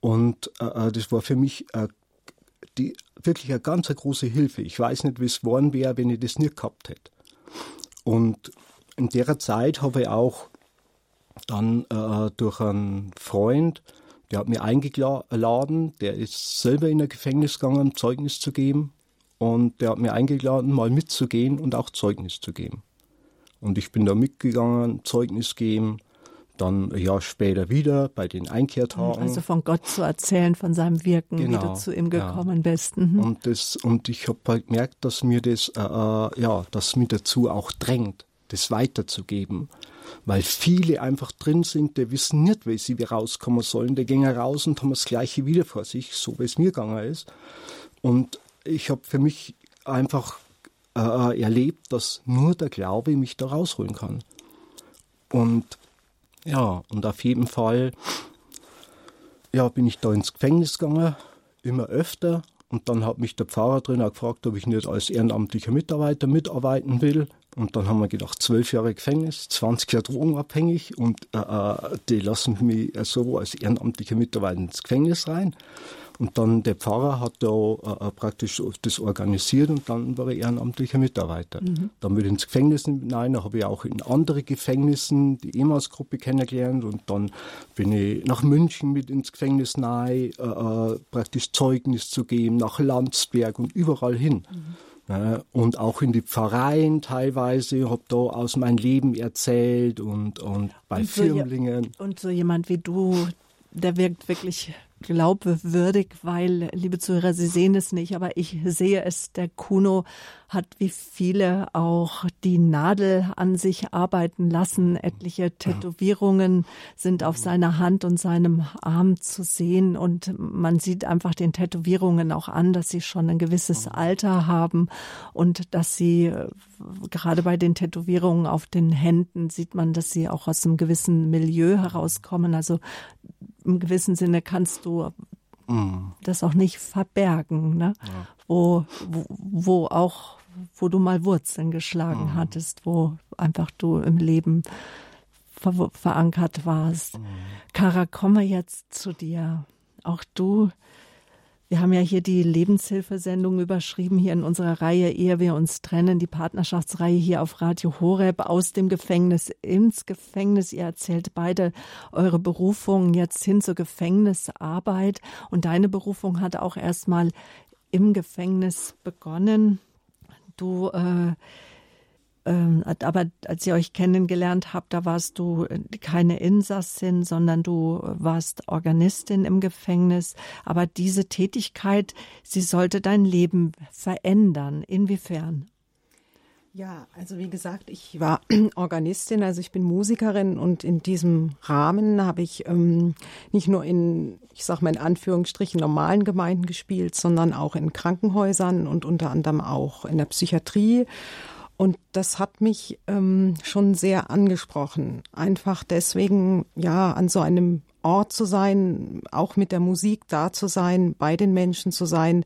Und äh, äh das war für mich äh, die, wirklich eine ganz große Hilfe. Ich weiß nicht, wie es geworden wäre, wenn ich das nicht gehabt hätte. Und in der Zeit habe ich auch dann äh, durch einen Freund, der hat mir eingeladen, der ist selber in ein Gefängnis gegangen, Zeugnis zu geben. Und der hat mir eingeladen, mal mitzugehen und auch Zeugnis zu geben. Und ich bin da mitgegangen, Zeugnis geben, dann ein Jahr später wieder bei den Einkehrtagen. Also von Gott zu erzählen, von seinem Wirken, genau, wie du genau, zu ihm gekommen ja. bist. Mhm. Und, das, und ich habe halt gemerkt, dass mir das, äh, äh, ja, dass mir dazu auch drängt, das weiterzugeben. Weil viele einfach drin sind, die wissen nicht, wie sie wieder rauskommen sollen. Die gehen raus und haben das Gleiche wieder vor sich, so wie es mir gegangen ist. Und ich habe für mich einfach äh, erlebt, dass nur der Glaube mich da rausholen kann. Und ja, und auf jeden Fall ja, bin ich da ins Gefängnis gegangen, immer öfter. Und dann hat mich der Pfarrer drin auch gefragt, ob ich nicht als ehrenamtlicher Mitarbeiter mitarbeiten will. Und dann haben wir gedacht, zwölf Jahre Gefängnis, 20 Jahre drogenabhängig und äh, äh die lassen mich so als ehrenamtlicher Mitarbeiter ins Gefängnis rein. Und dann der Pfarrer hat da äh, praktisch das organisiert und dann war er ehrenamtlicher Mitarbeiter. Mhm. Dann bin ich ins Gefängnis hinein, da habe ich auch in andere Gefängnissen die EMAS-Gruppe kennengelernt und dann bin ich nach München mit ins Gefängnis nahe, äh, äh, praktisch Zeugnis zu geben, nach Landsberg und überall hin. Mhm. und auch in die Pfarreien teilweise, habe da aus meinem Leben erzählt und, und bei und so Firmlingen. Und so jemand wie du, der wirkt wirklich glaubwürdig, weil, liebe Zuhörer, Sie sehen es nicht, aber ich sehe es. Der Kuno hat wie viele auch die Nadel an sich arbeiten lassen. Etliche Tätowierungen sind auf seiner Hand und seinem Arm zu sehen und man sieht einfach den Tätowierungen auch an, dass sie schon ein gewisses Alter haben und dass sie äh, gerade bei den Tätowierungen auf den Händen sieht man, dass sie auch aus einem gewissen Milieu herauskommen. Also im gewissen Sinne kannst du mm. das auch nicht verbergen, ne? Ja. Wo, wo, wo auch, wo du mal Wurzeln geschlagen mm. hattest, wo einfach du im Leben ver verankert warst. Mm. Kara, komme jetzt zu dir. Auch du wir haben ja hier die Lebenshilfesendung überschrieben, hier in unserer Reihe, ehe wir uns trennen, die Partnerschaftsreihe hier auf Radio Horeb aus dem Gefängnis ins Gefängnis. Ihr erzählt beide eure Berufung jetzt hin zur Gefängnisarbeit. Und deine Berufung hat auch erstmal im Gefängnis begonnen. Du äh, aber als ihr euch kennengelernt habt, da warst du äh, keine Insassin, sondern du warst Organistin im Gefängnis. Aber diese Tätigkeit, sie sollte dein Leben verändern. Inwiefern? Ja, also wie gesagt, ich war Organistin, also ich bin Musikerin und in diesem Rahmen habe ich ähm, nicht nur in, ich sage mal in Anführungsstrichen, normalen Gemeinden gespielt, sondern auch in Krankenhäusern und unter anderem auch in der Psychiatrie und das hat mich ähm, schon sehr angesprochen. Einfach deswegen, ja, an so einem Ort zu sein, auch mit der Musik da zu sein, bei den Menschen zu sein,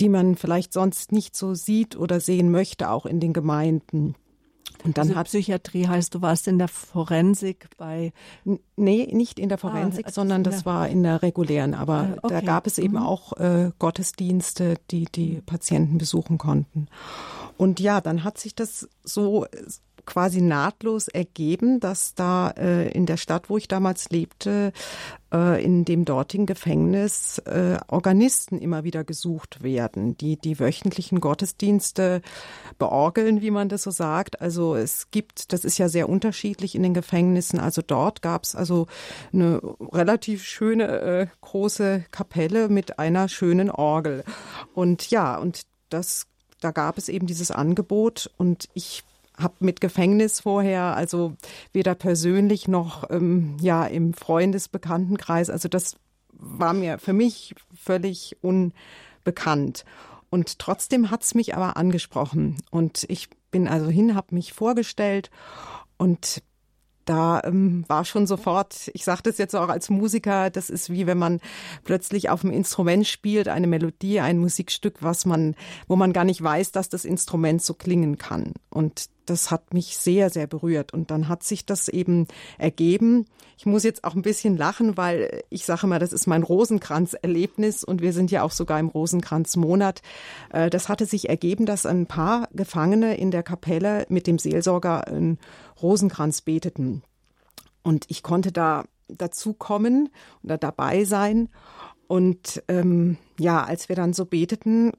die man vielleicht sonst nicht so sieht oder sehen möchte, auch in den Gemeinden. Und dann also hat Psychiatrie heißt, du warst in der Forensik bei Nee, nicht in der Forensik, ah, sondern das war in der regulären, aber ah, okay. da gab es eben mhm. auch äh, Gottesdienste, die die Patienten besuchen konnten. Und ja, dann hat sich das so quasi nahtlos ergeben, dass da äh, in der Stadt, wo ich damals lebte, äh, in dem dortigen Gefängnis äh, Organisten immer wieder gesucht werden, die die wöchentlichen Gottesdienste beorgeln, wie man das so sagt. Also es gibt, das ist ja sehr unterschiedlich in den Gefängnissen. Also dort gab es also eine relativ schöne äh, große Kapelle mit einer schönen Orgel. Und ja, und das da gab es eben dieses Angebot und ich habe mit Gefängnis vorher, also weder persönlich noch ähm, ja im Freundesbekanntenkreis, also das war mir für mich völlig unbekannt. Und trotzdem hat es mich aber angesprochen. Und ich bin also hin, habe mich vorgestellt und da ähm, war schon sofort, ich sage das jetzt auch als Musiker, das ist wie wenn man plötzlich auf dem Instrument spielt, eine Melodie, ein Musikstück, was man, wo man gar nicht weiß, dass das Instrument so klingen kann. Und das hat mich sehr, sehr berührt. Und dann hat sich das eben ergeben. Ich muss jetzt auch ein bisschen lachen, weil ich sage mal, das ist mein Rosenkranz-Erlebnis und wir sind ja auch sogar im Rosenkranz-Monat. Äh, das hatte sich ergeben, dass ein paar Gefangene in der Kapelle mit dem Seelsorger einen Rosenkranz beteten. Und ich konnte da dazu kommen oder dabei sein. Und ähm, ja, als wir dann so beteten,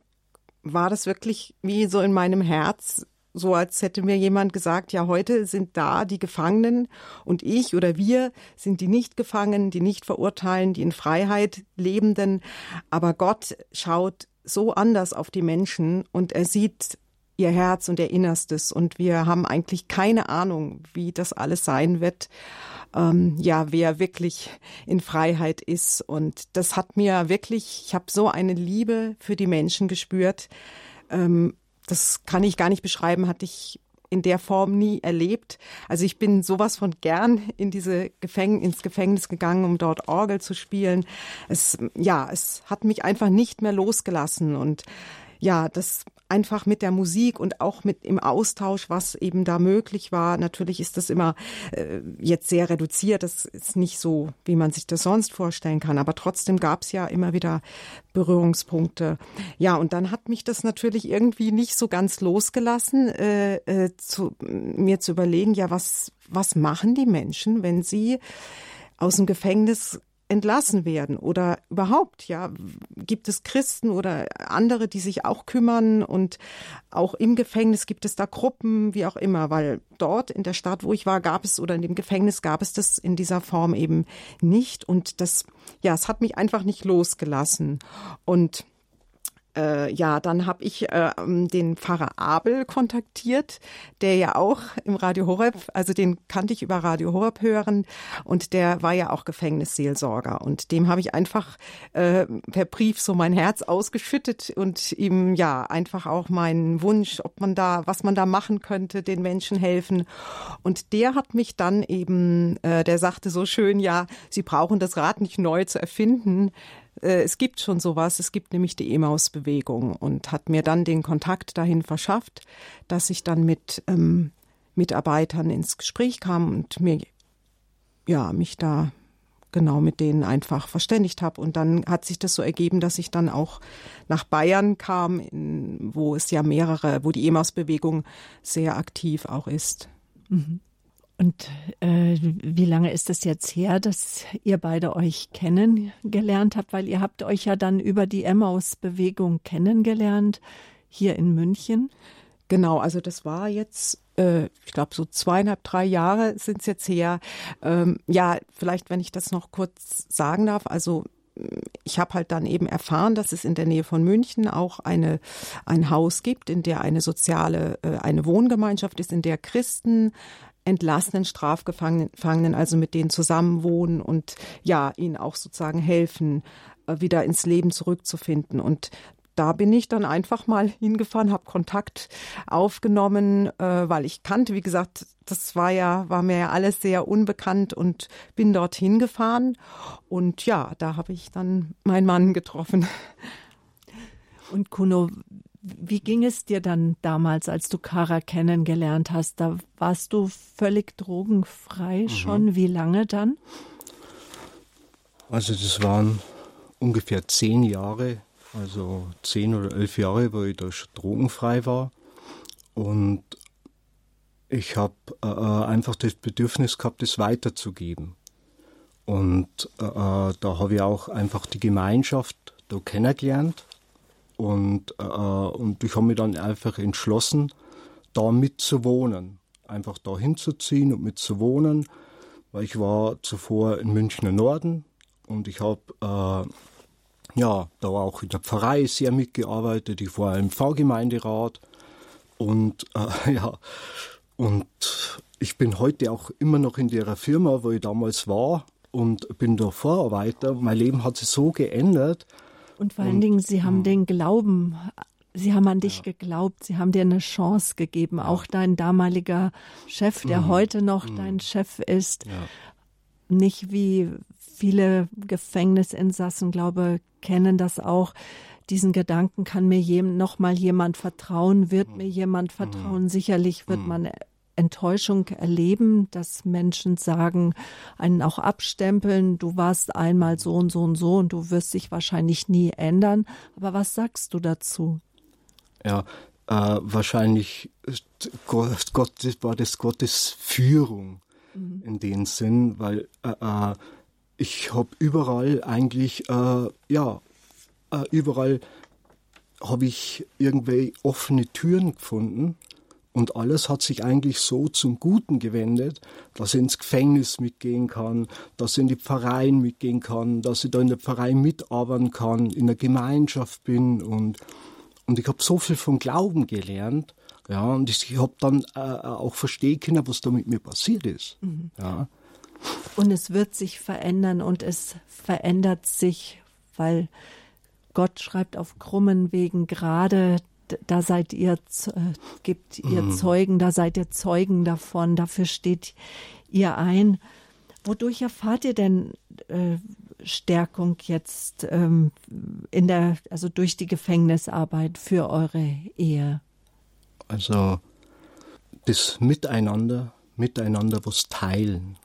war das wirklich wie so in meinem Herz so als hätte mir jemand gesagt, ja, heute sind da die Gefangenen und ich oder wir sind die nicht Gefangenen, die nicht verurteilen, die in Freiheit lebenden. Aber Gott schaut so anders auf die Menschen und er sieht ihr Herz und ihr Innerstes und wir haben eigentlich keine Ahnung, wie das alles sein wird. Ähm, ja, wer wirklich in Freiheit ist. Und das hat mir wirklich, ich habe so eine Liebe für die Menschen gespürt. Ähm, das kann ich gar nicht beschreiben, hatte ich in der Form nie erlebt. Also ich bin sowas von gern in diese Gefäng ins Gefängnis gegangen, um dort Orgel zu spielen. Es, ja, es hat mich einfach nicht mehr losgelassen und ja, das einfach mit der Musik und auch mit im Austausch, was eben da möglich war. Natürlich ist das immer äh, jetzt sehr reduziert. Das ist nicht so, wie man sich das sonst vorstellen kann. Aber trotzdem gab es ja immer wieder Berührungspunkte. Ja, und dann hat mich das natürlich irgendwie nicht so ganz losgelassen, äh, äh, zu, mir zu überlegen, ja, was, was machen die Menschen, wenn sie aus dem Gefängnis entlassen werden oder überhaupt, ja, gibt es Christen oder andere, die sich auch kümmern und auch im Gefängnis gibt es da Gruppen, wie auch immer, weil dort in der Stadt, wo ich war, gab es oder in dem Gefängnis gab es das in dieser Form eben nicht und das, ja, es hat mich einfach nicht losgelassen und äh, ja, dann habe ich äh, den Pfarrer Abel kontaktiert, der ja auch im Radio Horeb, also den kannte ich über Radio Horeb hören und der war ja auch Gefängnisseelsorger und dem habe ich einfach äh, per Brief so mein Herz ausgeschüttet und ihm ja einfach auch meinen Wunsch, ob man da, was man da machen könnte, den Menschen helfen und der hat mich dann eben, äh, der sagte so schön, ja, Sie brauchen das Rad nicht neu zu erfinden, es gibt schon sowas, es gibt nämlich die Emaus-Bewegung und hat mir dann den Kontakt dahin verschafft, dass ich dann mit ähm, Mitarbeitern ins Gespräch kam und mir ja mich da genau mit denen einfach verständigt habe. Und dann hat sich das so ergeben, dass ich dann auch nach Bayern kam, in, wo es ja mehrere, wo die Emaus-Bewegung sehr aktiv auch ist. Mhm. Und äh, wie lange ist es jetzt her, dass ihr beide euch kennengelernt habt? Weil ihr habt euch ja dann über die Emmaus-Bewegung kennengelernt hier in München. Genau, also das war jetzt, äh, ich glaube, so zweieinhalb, drei Jahre sind es jetzt her. Ähm, ja, vielleicht, wenn ich das noch kurz sagen darf. Also ich habe halt dann eben erfahren, dass es in der Nähe von München auch eine, ein Haus gibt, in der eine soziale, äh, eine Wohngemeinschaft ist, in der Christen entlassenen Strafgefangenen, also mit denen zusammenwohnen und ja, ihnen auch sozusagen helfen, äh, wieder ins Leben zurückzufinden. Und da bin ich dann einfach mal hingefahren, habe Kontakt aufgenommen, äh, weil ich kannte, wie gesagt, das war ja, war mir ja alles sehr unbekannt und bin dorthin gefahren. Und ja, da habe ich dann meinen Mann getroffen. Und Kuno, wie ging es dir dann damals, als du Kara kennengelernt hast? Da warst du völlig drogenfrei mhm. schon. Wie lange dann? Also das waren ungefähr zehn Jahre, also zehn oder elf Jahre, wo ich da schon drogenfrei war. Und ich habe äh, äh, einfach das Bedürfnis gehabt, das weiterzugeben. Und äh, äh da habe ich auch einfach die Gemeinschaft da kennengelernt und, äh, und ich habe mich dann einfach entschlossen, da mitzuwohnen. Einfach da hinzuziehen und mitzuwohnen, weil ich war zuvor in Münchner Norden und ich habe äh, ja, da auch in der Pfarrei sehr mitgearbeitet. Ich war im Pfarrgemeinderat und äh, ja, und ich bin heute auch immer noch in der Firma, wo ich damals war und bin da Vorarbeiter. Mein Leben hat sich so geändert, und vor allen Dingen, Sie haben den Glauben Sie haben an dich ja. geglaubt, sie haben dir eine Chance gegeben. Auch dein damaliger Chef, der mhm. heute noch mhm. dein Chef ist, ja. nicht wie viele Gefängnisinsassen, glaube, kennen das auch. Diesen Gedanken kann mir jem, noch mal jemand vertrauen, wird mhm. mir jemand vertrauen. Sicherlich wird man Enttäuschung erleben, dass Menschen sagen, einen auch abstempeln, du warst einmal so und so und so und du wirst dich wahrscheinlich nie ändern. Aber was sagst du dazu? Ja, äh, wahrscheinlich Gott, Gott, war das Gottes Führung mhm. in dem Sinn, weil äh, äh ich habe überall eigentlich, äh, ja, äh, überall habe ich irgendwie offene Türen gefunden und alles hat sich eigentlich so zum Guten gewendet, dass ich ins Gefängnis mitgehen kann, dass ich in die Pfarreien mitgehen kann, dass ich da in der Pfarrei mitarbeiten kann, in der Gemeinschaft bin und, und ich habe so viel vom Glauben gelernt. Ja, und ich habe dann äh, auch verstehen können, was da mit mir passiert ist. Mhm. Ja. Und es wird sich verändern und es verändert sich, weil Gott schreibt auf krummen Wegen gerade, da seid ihr, äh, gibt ihr mhm. Zeugen, da seid ihr Zeugen davon, dafür steht ihr ein. Wodurch erfahrt ihr denn äh, Stärkung jetzt ähm, in der, also durch die Gefängnisarbeit für eure Ehe? Also das Miteinander, miteinander was teilen.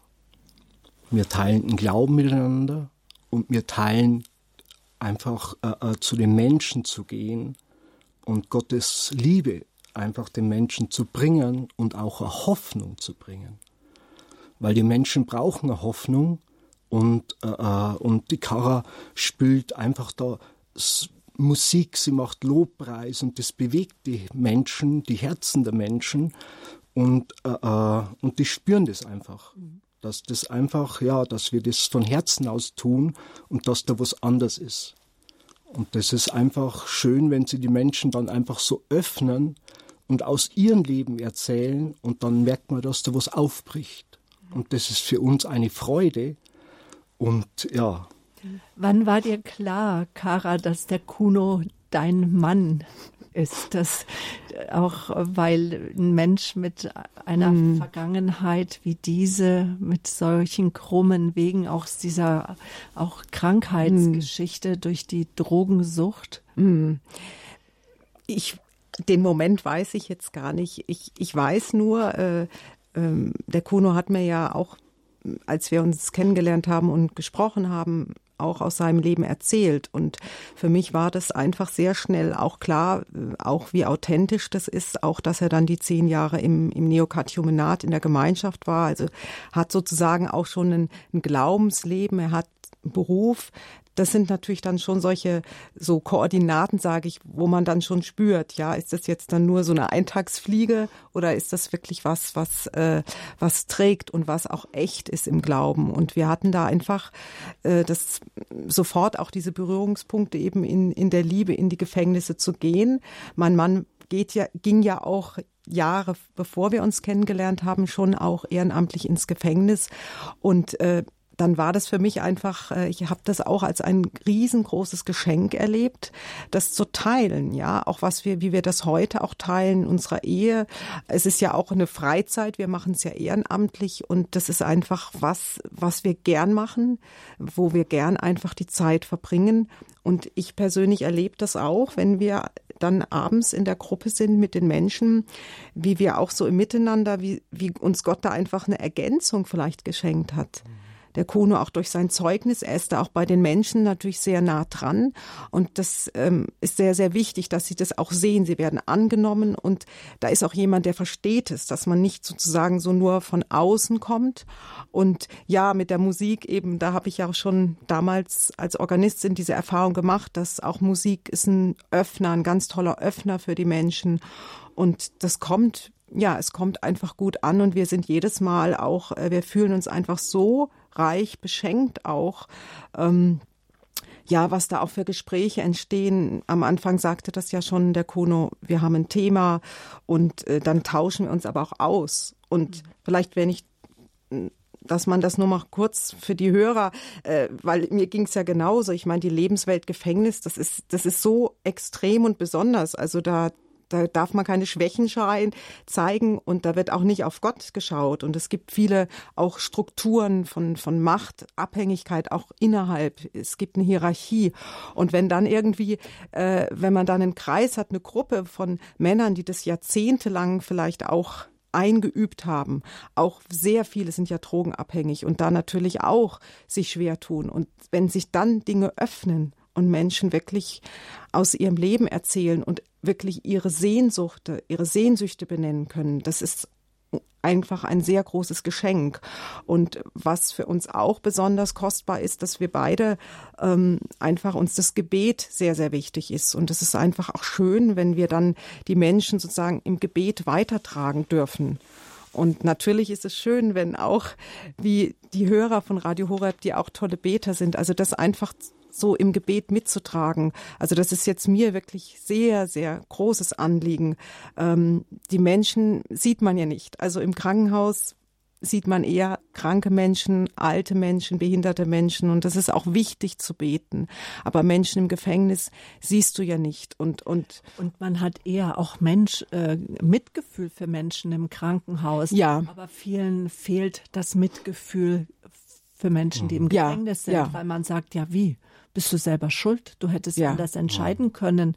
Wir teilen den Glauben miteinander und wir teilen einfach äh, äh, zu den Menschen zu gehen und Gottes Liebe einfach den Menschen zu bringen und auch eine Hoffnung zu bringen. Weil die Menschen brauchen eine Hoffnung und, äh, äh und die Kara spielt einfach da Musik, sie macht Lobpreis und das bewegt die Menschen, die Herzen der Menschen und, äh, äh und die spüren das einfach. Dass das einfach, ja, dass wir das von Herzen aus tun und dass da was anders ist. Und das ist einfach schön, wenn sie die Menschen dann einfach so öffnen und aus ihrem Leben erzählen und dann merkt man, dass da was aufbricht. Und das ist für uns eine Freude. Und ja. Wann war dir klar, Kara, dass der Kuno dein Mann ist. Das auch, weil ein Mensch mit einer mm. Vergangenheit wie diese, mit solchen krummen Wegen, auch dieser auch Krankheitsgeschichte mm. durch die Drogensucht. Mm. Ich den Moment weiß ich jetzt gar nicht. Ich, ich weiß nur, äh, äh, der Kuno hat mir ja auch, als wir uns kennengelernt haben und gesprochen haben, auch aus seinem Leben erzählt. Und für mich war das einfach sehr schnell auch klar, äh, auch wie authentisch das ist, auch dass er dann die zehn Jahre im, im Neokatechumenat in der Gemeinschaft war. Also hat sozusagen auch schon ein, ein Glaubensleben, er hat Beruf, das sind natürlich dann schon solche so Koordinaten, sage ich, wo man dann schon spürt, ja, ist das jetzt dann nur so eine Eintagsfliege oder ist das wirklich was, was äh, was trägt und was auch echt ist im Glauben? Und wir hatten da einfach äh, das sofort auch diese Berührungspunkte eben in in der Liebe in die Gefängnisse zu gehen. Mein Mann geht ja ging ja auch Jahre bevor wir uns kennengelernt haben, schon auch ehrenamtlich ins Gefängnis. Und äh, dann war das für mich einfach, äh, ich habe das auch als ein riesengroßes Geschenk erlebt, das zu teilen, ja, auch was wir, wie wir das heute auch teilen in unserer Ehe. Es ist ja auch eine Freizeit, wir machen es ja ehrenamtlich und das ist einfach was, was wir gern machen, wo wir gern einfach die Zeit verbringen. Und ich persönlich erlebe das auch, wenn wir dann abends in der Gruppe sind mit den Menschen, wie wir auch so im Miteinander, wie, wie uns Gott da einfach eine Ergänzung vielleicht geschenkt hat. Mhm der Kuno auch durch sein Zeugnis. Er ist da auch bei den Menschen natürlich sehr nah dran. Und das ähm, ist sehr, sehr wichtig, dass sie das auch sehen. Sie werden angenommen und da ist auch jemand, der versteht es, dass man nicht sozusagen so nur von außen kommt. Und ja, mit der Musik eben, da habe ich ja auch schon damals als Organistin diese Erfahrung gemacht, dass auch Musik ist ein Öffner, ein ganz toller Öffner für die Menschen. Und das kommt ja, es kommt einfach gut an und wir sind jedes Mal auch, äh, wir fühlen uns einfach so reich beschenkt auch. Ähm, ja, was da auch für Gespräche entstehen. Am Anfang sagte das ja schon der Kono, wir haben ein Thema und äh, dann tauschen wir uns aber auch aus. Und mhm. vielleicht, wenn ich dass man das nur mal kurz für die Hörer, äh, weil mir ging es ja genauso. Ich meine, die Lebenswelt Gefängnis, das ist, das ist so extrem und besonders. Also da, da darf man keine Schwächen zeigen und da wird auch nicht auf Gott geschaut. Und es gibt viele auch Strukturen von, von Macht, Abhängigkeit auch innerhalb. Es gibt eine Hierarchie. Und wenn dann irgendwie, äh, wenn man dann einen Kreis hat, eine Gruppe von Männern, die das jahrzehntelang vielleicht auch eingeübt haben. Auch sehr viele sind ja drogenabhängig und da natürlich auch sich schwer tun. Und wenn sich dann Dinge öffnen und Menschen wirklich aus ihrem Leben erzählen und wirklich ihre Sehnsuchte, ihre Sehnsüchte benennen können, das ist einfach ein sehr großes Geschenk. Und was für uns auch besonders kostbar ist, dass wir beide ähm, einfach uns das Gebet sehr, sehr wichtig ist. Und es ist einfach auch schön, wenn wir dann die Menschen sozusagen im Gebet weitertragen dürfen. Und natürlich ist es schön, wenn auch wie die Hörer von Radio Horeb, die auch tolle Beter sind, also das einfach so im Gebet mitzutragen. Also das ist jetzt mir wirklich sehr, sehr großes Anliegen. Ähm, die Menschen sieht man ja nicht. Also im Krankenhaus sieht man eher kranke Menschen, alte Menschen, behinderte Menschen und das ist auch wichtig zu beten. Aber Menschen im Gefängnis siehst du ja nicht und und und man hat eher auch Mensch äh, Mitgefühl für Menschen im Krankenhaus. Ja. Aber vielen fehlt das Mitgefühl für Menschen, die im Gefängnis ja, sind, ja. weil man sagt ja wie bist du selber schuld. Du hättest ja. anders entscheiden können.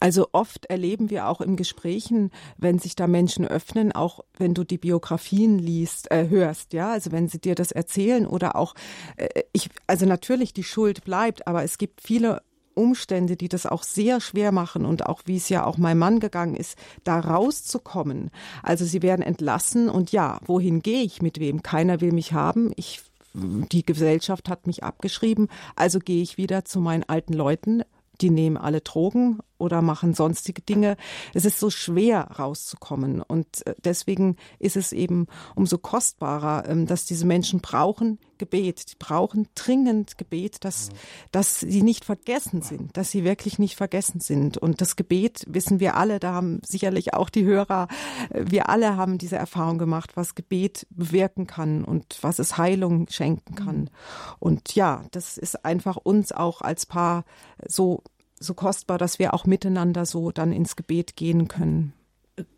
Also oft erleben wir auch in Gesprächen, wenn sich da Menschen öffnen, auch wenn du die Biografien liest, äh, hörst, ja, also wenn sie dir das erzählen oder auch, äh, ich, also natürlich die Schuld bleibt, aber es gibt viele Umstände, die das auch sehr schwer machen und auch wie es ja auch meinem Mann gegangen ist, da rauszukommen. Also sie werden entlassen und ja, wohin gehe ich mit wem? Keiner will mich haben. Ich die Gesellschaft hat mich abgeschrieben, also gehe ich wieder zu meinen alten Leuten, die nehmen alle Drogen oder machen sonstige Dinge. Es ist so schwer rauszukommen und äh, deswegen ist es eben umso kostbarer, ähm, dass diese Menschen brauchen Gebet, die brauchen dringend Gebet, dass, dass sie nicht vergessen sind, dass sie wirklich nicht vergessen sind. Und das Gebet wissen wir alle, da haben sicherlich auch die Hörer, äh, wir alle haben diese Erfahrung gemacht, was Gebet bewirken kann und was es Heilung schenken kann. Und ja, das ist einfach uns auch als Paar so so kostbar, dass wir auch miteinander so dann ins Gebet gehen können.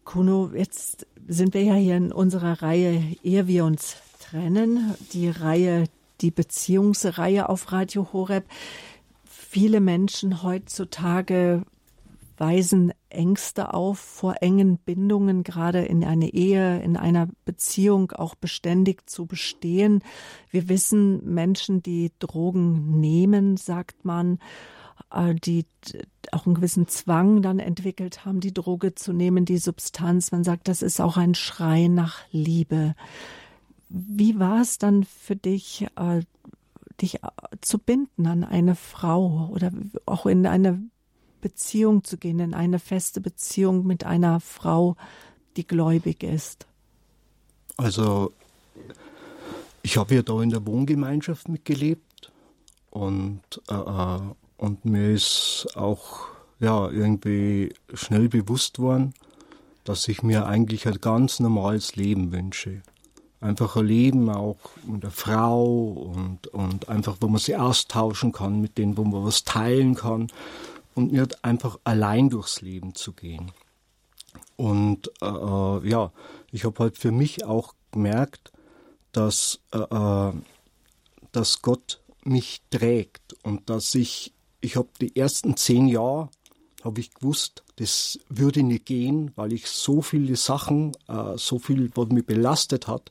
Kuno, jetzt sind wir ja hier in unserer Reihe, ehe wir uns trennen, die Reihe, die Beziehungsreihe auf Radio Horeb. Viele Menschen heutzutage weisen Ängste auf vor engen Bindungen, gerade in einer Ehe, in einer Beziehung auch beständig zu bestehen. Wir wissen, Menschen, die Drogen nehmen, sagt man, die auch einen gewissen Zwang dann entwickelt haben, die Droge zu nehmen, die Substanz. Man sagt, das ist auch ein Schrei nach Liebe. Wie war es dann für dich, äh, dich äh, zu binden an eine Frau oder auch in eine Beziehung zu gehen, in eine feste Beziehung mit einer Frau, die gläubig ist? Also ich habe ja da in der Wohngemeinschaft mitgelebt und äh, und mir ist auch ja, irgendwie schnell bewusst worden, dass ich mir eigentlich ein ganz normales Leben wünsche. Einfach ein Leben auch mit der Frau und, und einfach, wo man sich austauschen kann, mit denen, wo man was teilen kann und nicht einfach allein durchs Leben zu gehen. Und äh, ja, ich habe halt für mich auch gemerkt, dass, äh, äh, dass Gott mich trägt und dass ich ich habe die ersten zehn Jahre habe ich gewusst, das würde nicht gehen, weil ich so viele Sachen, äh, so viel, was mich belastet hat.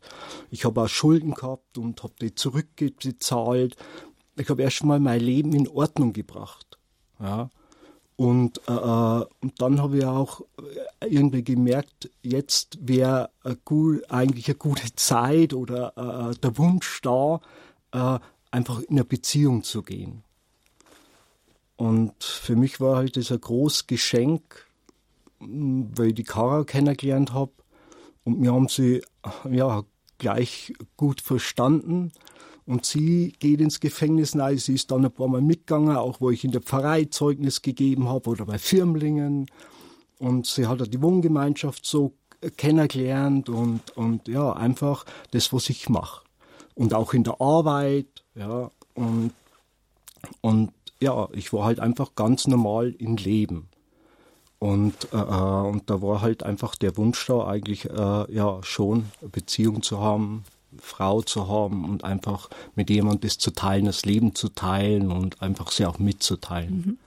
Ich habe auch Schulden gehabt und habe die zurückgezahlt. Ich habe erst mal mein Leben in Ordnung gebracht. Ja. Und, äh, äh und dann habe ich auch irgendwie gemerkt, jetzt wäre eigentlich eine gute Zeit oder äh, der Wunsch da, äh, einfach in eine Beziehung zu gehen. Und für mich war halt das ein großes Geschenk, weil ich die Kara kennengelernt habe. Und wir haben sie ja, gleich gut verstanden. Und sie geht ins Gefängnis rein. Sie ist dann ein paar Mal mitgegangen, auch wo ich in der Pfarrei Zeugnis gegeben habe oder bei Firmlingen. Und sie hat die Wohngemeinschaft so kennengelernt und, und ja, einfach das, was ich mache. und auch in der Arbeit, ja, und, und ja, ich war halt einfach ganz normal im Leben. Und, äh, äh, und da war halt einfach der Wunsch da, eigentlich äh, ja schon eine Beziehung zu haben, Frau zu haben und einfach mit jemandem das zu teilen, das Leben zu teilen und einfach sie auch mitzuteilen. Mhm.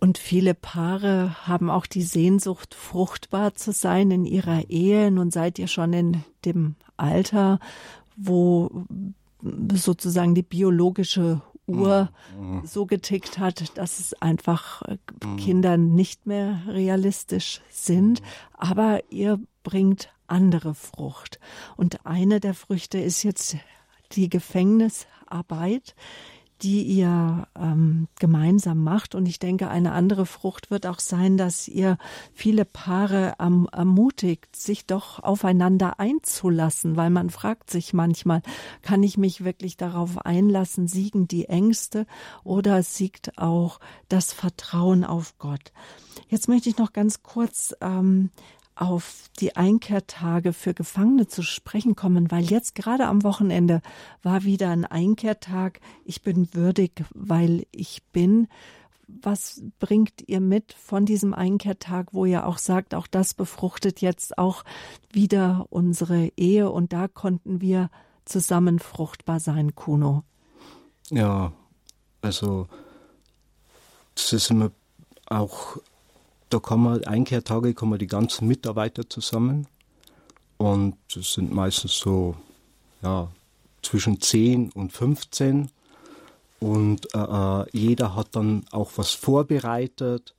Und viele Paare haben auch die Sehnsucht, fruchtbar zu sein in ihrer Ehe. Nun seid ihr schon in dem Alter, wo sozusagen die biologische Uhr mhm. so getickt hat, dass es einfach äh, mhm. Kindern nicht mehr realistisch sind. Mhm. Aber ihr bringt andere Frucht. Und eine der Früchte ist jetzt die Gefängnisarbeit die ihr ähm, gemeinsam macht. Und ich denke, eine andere Frucht wird auch sein, dass ihr viele Paare ähm, ermutigt, sich doch aufeinander einzulassen, weil man fragt sich manchmal, kann ich mich wirklich darauf einlassen, siegen die Ängste oder siegt auch das Vertrauen auf Gott? Jetzt möchte ich noch ganz kurz ähm, auf die Einkehrtage für Gefangene zu sprechen kommen, weil jetzt gerade am Wochenende war wieder ein Einkehrtag. Ich bin würdig, weil ich bin. Was bringt ihr mit von diesem Einkehrtag, wo ihr auch sagt, auch das befruchtet jetzt auch wieder unsere Ehe und da konnten wir zusammen fruchtbar sein, Kuno? Ja, also das ist immer auch da kommen Einkehrtage kommen die ganzen Mitarbeiter zusammen und es sind meistens so ja, zwischen 10 und 15 und äh, äh, jeder hat dann auch was vorbereitet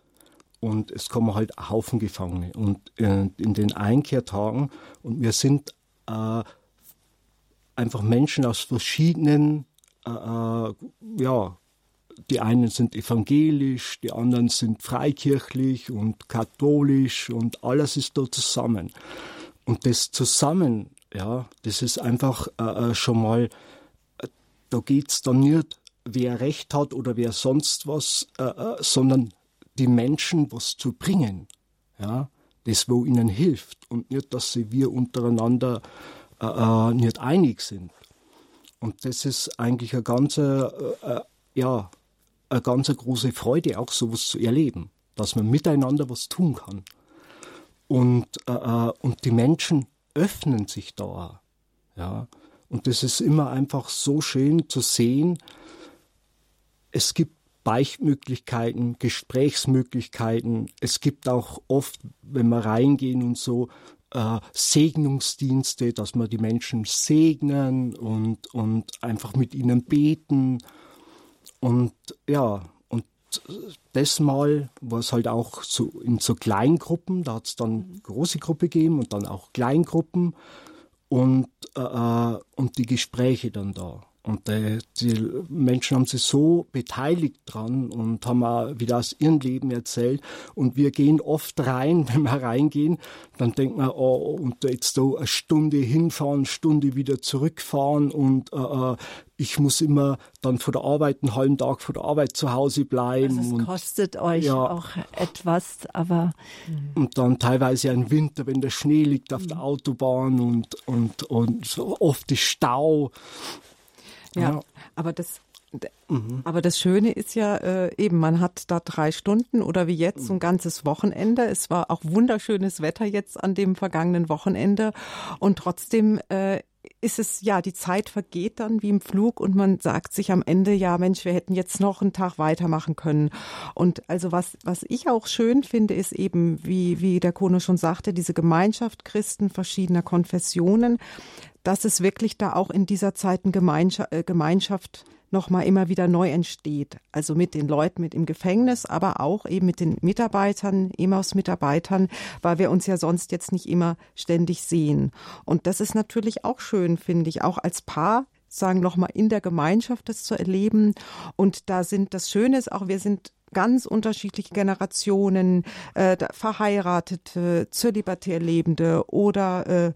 und es kommen halt Haufen Gefangene und äh, in den Einkehrtagen und wir sind äh, einfach Menschen aus verschiedenen äh, äh, ja, die einen sind evangelisch, die anderen sind freikirchlich und katholisch und alles ist da zusammen. Und das zusammen, ja, das ist einfach äh, äh schon mal, äh, da geht's dann nicht, wer Recht hat oder wer sonst was, äh, äh, sondern die Menschen was zu bringen, ja, das wo ihnen hilft und nicht, dass sie wir untereinander äh, nicht einig sind. Und das ist eigentlich eine ganze, ja, eine ganz große Freude, auch sowas zu erleben, dass man miteinander was tun kann. Und, äh, äh, und die Menschen öffnen sich da. Ja. Und das ist immer einfach so schön zu sehen. Es gibt Beichtmöglichkeiten, Gesprächsmöglichkeiten. Es gibt auch oft, wenn wir reingehen und so, äh, Segnungsdienste, dass wir die Menschen segnen und, und einfach mit ihnen beten und ja, und das Mal war es halt auch so in so Kleingruppen, da hat es dann mhm. große Gruppe gegeben und dann auch Kleingruppen und, äh, äh und die Gespräche dann da. Und äh, die Menschen haben sich so beteiligt dran und haben auch wieder aus ihrem Leben erzählt. Und wir gehen oft rein, wenn wir reingehen, dann denkt man, oh, und jetzt so eine Stunde hinfahren, eine Stunde wieder zurückfahren und äh, äh, ich muss immer dann vor der Arbeit einen halben Tag vor der Arbeit zu Hause bleiben. Also es und, kostet euch ja, auch etwas, aber. Und dann teilweise im Winter, wenn der Schnee liegt auf der Autobahn und, und, und so oft ist Stau. Ja, ja. aber das Mhm. Aber das Schöne ist ja äh, eben, man hat da drei Stunden oder wie jetzt so ein ganzes Wochenende. Es war auch wunderschönes Wetter jetzt an dem vergangenen Wochenende und trotzdem äh, ist es ja, die Zeit vergeht dann wie im Flug und man sagt sich am Ende, ja Mensch, wir hätten jetzt noch einen Tag weitermachen können. Und also was, was ich auch schön finde, ist eben, wie, wie der Kono schon sagte, diese Gemeinschaft Christen verschiedener Konfessionen, dass es wirklich da auch in dieser Zeit eine Gemeinschaft, äh, Gemeinschaft nochmal immer wieder neu entsteht. Also mit den Leuten mit im Gefängnis, aber auch eben mit den Mitarbeitern, EMAUS-Mitarbeitern, weil wir uns ja sonst jetzt nicht immer ständig sehen. Und das ist natürlich auch schön, finde ich, auch als Paar sagen nochmal in der Gemeinschaft das zu erleben. Und da sind das Schöne ist auch, wir sind ganz unterschiedliche Generationen, äh, verheiratete, zölibatär Lebende oder äh,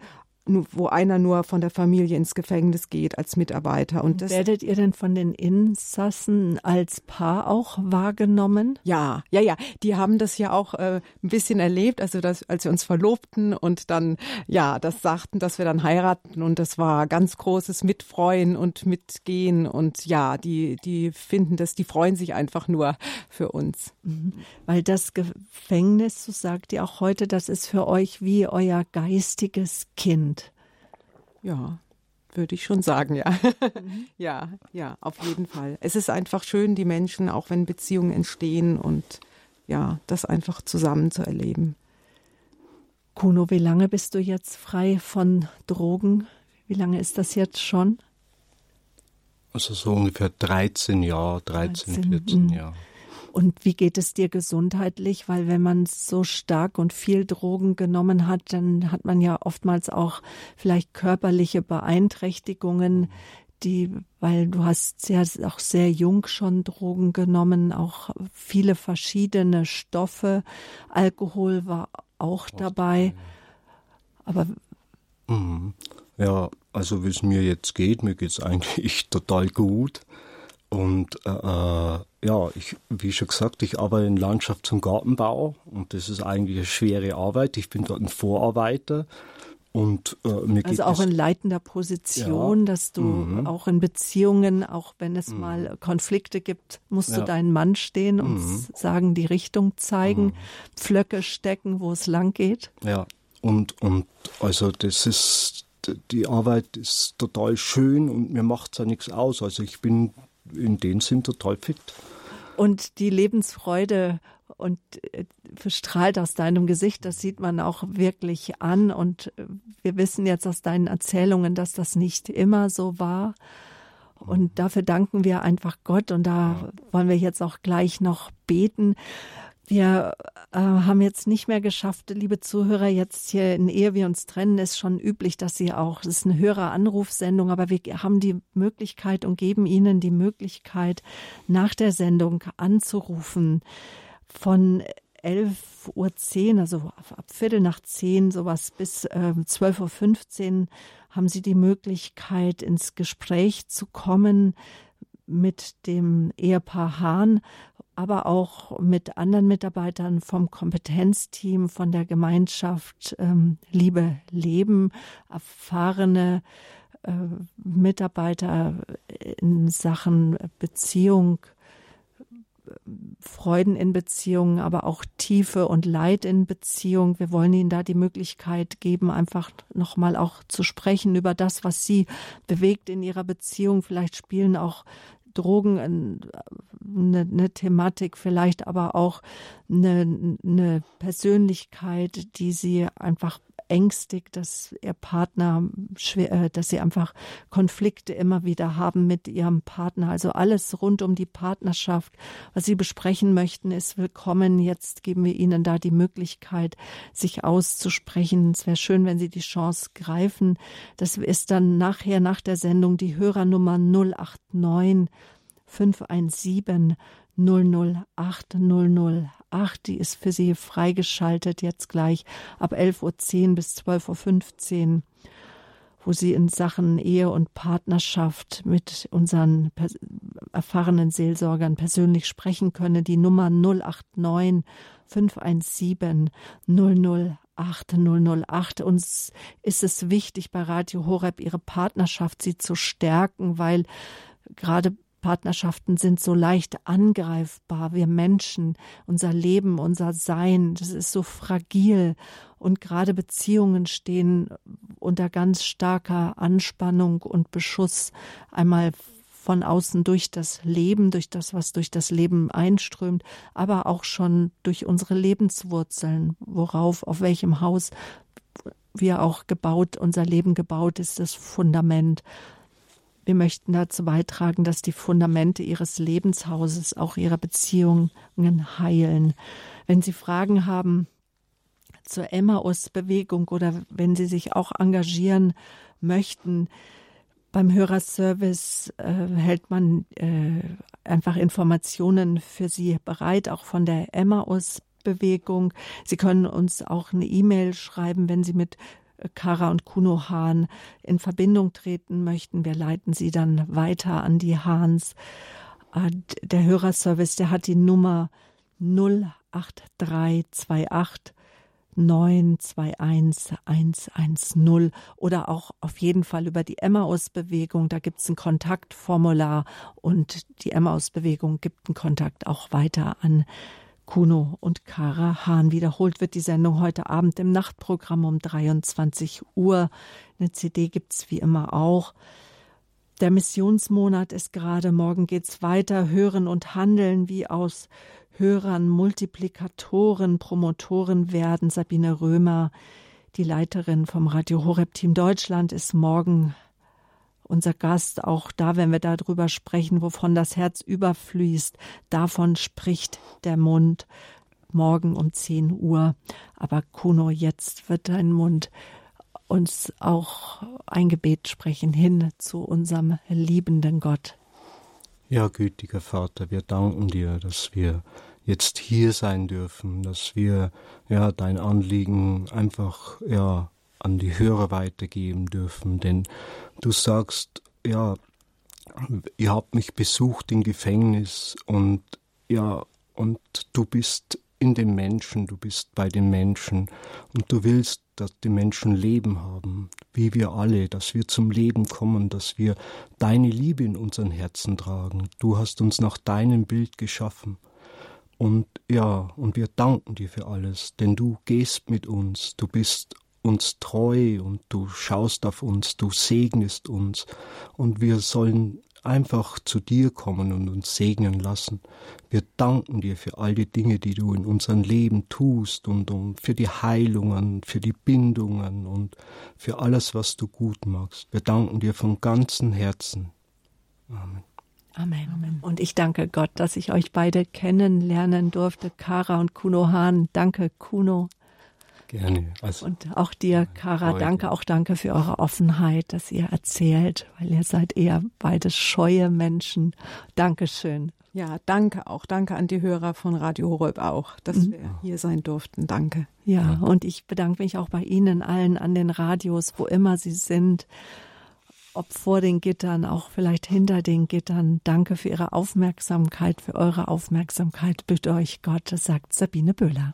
wo einer nur von der Familie ins Gefängnis geht als Mitarbeiter. Und das Werdet ihr denn von den Insassen als Paar auch wahrgenommen? Ja, ja, ja. Die haben das ja auch äh, ein bisschen erlebt, also das, als wir uns verlobten und dann, ja, das sagten, dass wir dann heiraten und das war ganz großes Mitfreuen und Mitgehen und ja, die, die finden das, die freuen sich einfach nur für uns. Mhm. Weil das Gefängnis, so sagt ihr auch heute, das ist für euch wie euer geistiges Kind. Ja, würde ich schon sagen, ja. Mhm. ja, ja, auf jeden Fall. Es ist einfach schön, die Menschen, auch wenn Beziehungen entstehen und ja, das einfach zusammen zu erleben. Kuno, wie lange bist du jetzt frei von Drogen? Wie lange ist das jetzt schon? Also so ungefähr 13 Jahre, 13, 13 14 Jahre. Und wie geht es dir gesundheitlich? Weil wenn man so stark und viel Drogen genommen hat, dann hat man ja oftmals auch vielleicht körperliche Beeinträchtigungen, die, weil du hast sehr, auch sehr jung schon Drogen genommen, auch viele verschiedene Stoffe. Alkohol war auch dabei. Aber mhm. ja, also wie es mir jetzt geht, mir geht es eigentlich total gut. Und äh, äh, ja, ich, wie schon gesagt, ich arbeite in Landschafts- und Gartenbau und das ist eigentlich eine schwere Arbeit. Ich bin dort ein Vorarbeiter. Und, äh, also auch in leitender Position, ja. dass du mhm. auch in Beziehungen, auch wenn es mhm. mal Konflikte gibt, musst ja. du deinen Mann stehen und mhm. sagen, die Richtung zeigen, mhm. Pflöcke stecken, wo es lang geht. Ja, und, und also das ist, die Arbeit ist total schön und mir macht es ja nichts aus. Also ich bin in dem Sinn total fit. Und die Lebensfreude und äh, strahlt aus deinem Gesicht, das sieht man auch wirklich an. Und äh, wir wissen jetzt aus deinen Erzählungen, dass das nicht immer so war. Und dafür danken wir einfach Gott. Und da wollen wir jetzt auch gleich noch beten. Wir äh, haben jetzt nicht mehr geschafft, liebe Zuhörer, jetzt hier in Ehe wir uns trennen, ist schon üblich, dass Sie auch, es ist eine höhere Anrufsendung, aber wir haben die Möglichkeit und geben Ihnen die Möglichkeit, nach der Sendung anzurufen von 11.10 Uhr, also ab Viertel nach zehn, sowas bis äh, 12.15 Uhr haben Sie die Möglichkeit, ins Gespräch zu kommen mit dem Ehepaar Hahn aber auch mit anderen Mitarbeitern vom Kompetenzteam, von der Gemeinschaft ähm, Liebe Leben, erfahrene äh, Mitarbeiter in Sachen Beziehung, Freuden in Beziehungen, aber auch Tiefe und Leid in Beziehung. Wir wollen ihnen da die Möglichkeit geben, einfach nochmal auch zu sprechen über das, was sie bewegt in ihrer Beziehung. Vielleicht spielen auch Drogen eine, eine Thematik, vielleicht aber auch eine, eine Persönlichkeit, die sie einfach ängstigt, dass ihr Partner schwer, äh, dass sie einfach Konflikte immer wieder haben mit ihrem Partner. Also alles rund um die Partnerschaft, was sie besprechen möchten, ist willkommen. Jetzt geben wir ihnen da die Möglichkeit, sich auszusprechen. Es wäre schön, wenn sie die Chance greifen. Das ist dann nachher nach der Sendung die Hörernummer 089 517 008 008. Die ist für Sie freigeschaltet jetzt gleich ab 11.10 Uhr bis 12.15 Uhr, wo Sie in Sachen Ehe und Partnerschaft mit unseren erfahrenen Seelsorgern persönlich sprechen können. Die Nummer 089 517 008 008. Uns ist es wichtig, bei Radio Horeb ihre Partnerschaft sie zu stärken, weil gerade Partnerschaften sind so leicht angreifbar. Wir Menschen, unser Leben, unser Sein, das ist so fragil. Und gerade Beziehungen stehen unter ganz starker Anspannung und Beschuss. Einmal von außen durch das Leben, durch das, was durch das Leben einströmt, aber auch schon durch unsere Lebenswurzeln, worauf, auf welchem Haus wir auch gebaut, unser Leben gebaut ist, das Fundament. Wir möchten dazu beitragen, dass die Fundamente Ihres Lebenshauses, auch Ihrer Beziehungen heilen. Wenn Sie Fragen haben zur Emmaus-Bewegung oder wenn Sie sich auch engagieren möchten, beim Hörerservice äh, hält man äh, einfach Informationen für Sie bereit, auch von der Emmaus-Bewegung. Sie können uns auch eine E-Mail schreiben, wenn Sie mit Kara und Kuno Hahn in Verbindung treten möchten, wir leiten sie dann weiter an die Hahns. Äh, der Hörerservice, der hat die Nummer 08328 921110 oder auch auf jeden Fall über die Emmaus-Bewegung. Da gibt es ein Kontaktformular und die Emmaus-Bewegung gibt einen Kontakt auch weiter an Kuno und Kara Hahn. Wiederholt wird die Sendung heute Abend im Nachtprogramm um 23 Uhr. Eine CD gibt es wie immer auch. Der Missionsmonat ist gerade, morgen geht's weiter. Hören und Handeln wie aus Hörern, Multiplikatoren, Promotoren werden. Sabine Römer, die Leiterin vom Radio Horeb Team Deutschland, ist morgen unser Gast. Auch da, wenn wir darüber sprechen, wovon das Herz überfließt, davon spricht der Mund morgen um 10 Uhr. Aber Kuno, jetzt wird dein Mund uns auch ein Gebet sprechen hin zu unserem liebenden Gott. Ja, gütiger Vater, wir danken dir, dass wir jetzt hier sein dürfen, dass wir ja dein Anliegen einfach ja an die Hörer weitergeben dürfen, denn du sagst ja, ihr habt mich besucht im Gefängnis und ja und du bist in den Menschen, du bist bei den Menschen und du willst, dass die Menschen Leben haben, wie wir alle, dass wir zum Leben kommen, dass wir deine Liebe in unseren Herzen tragen. Du hast uns nach deinem Bild geschaffen und ja, und wir danken dir für alles, denn du gehst mit uns, du bist uns treu und du schaust auf uns, du segnest uns und wir sollen einfach zu dir kommen und uns segnen lassen. Wir danken dir für all die Dinge, die du in unserem Leben tust und um, für die Heilungen, für die Bindungen und für alles, was du gut machst. Wir danken dir von ganzem Herzen. Amen. Amen. Amen. Und ich danke Gott, dass ich euch beide kennenlernen durfte, Kara und Kuno Hahn. Danke, Kuno. Gerne. Also, und auch dir, Kara, danke, auch danke für eure Offenheit, dass ihr erzählt, weil ihr seid eher beide scheue Menschen. Dankeschön. Ja, danke auch. Danke an die Hörer von Radio Horeb auch, dass mhm. wir hier sein durften. Danke. Ja, und ich bedanke mich auch bei Ihnen allen an den Radios, wo immer Sie sind ob vor den Gittern, auch vielleicht hinter den Gittern. Danke für Ihre Aufmerksamkeit, für eure Aufmerksamkeit. Bitte euch Gott, sagt Sabine Böhler.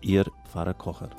Ihr Pfarrer Kocher.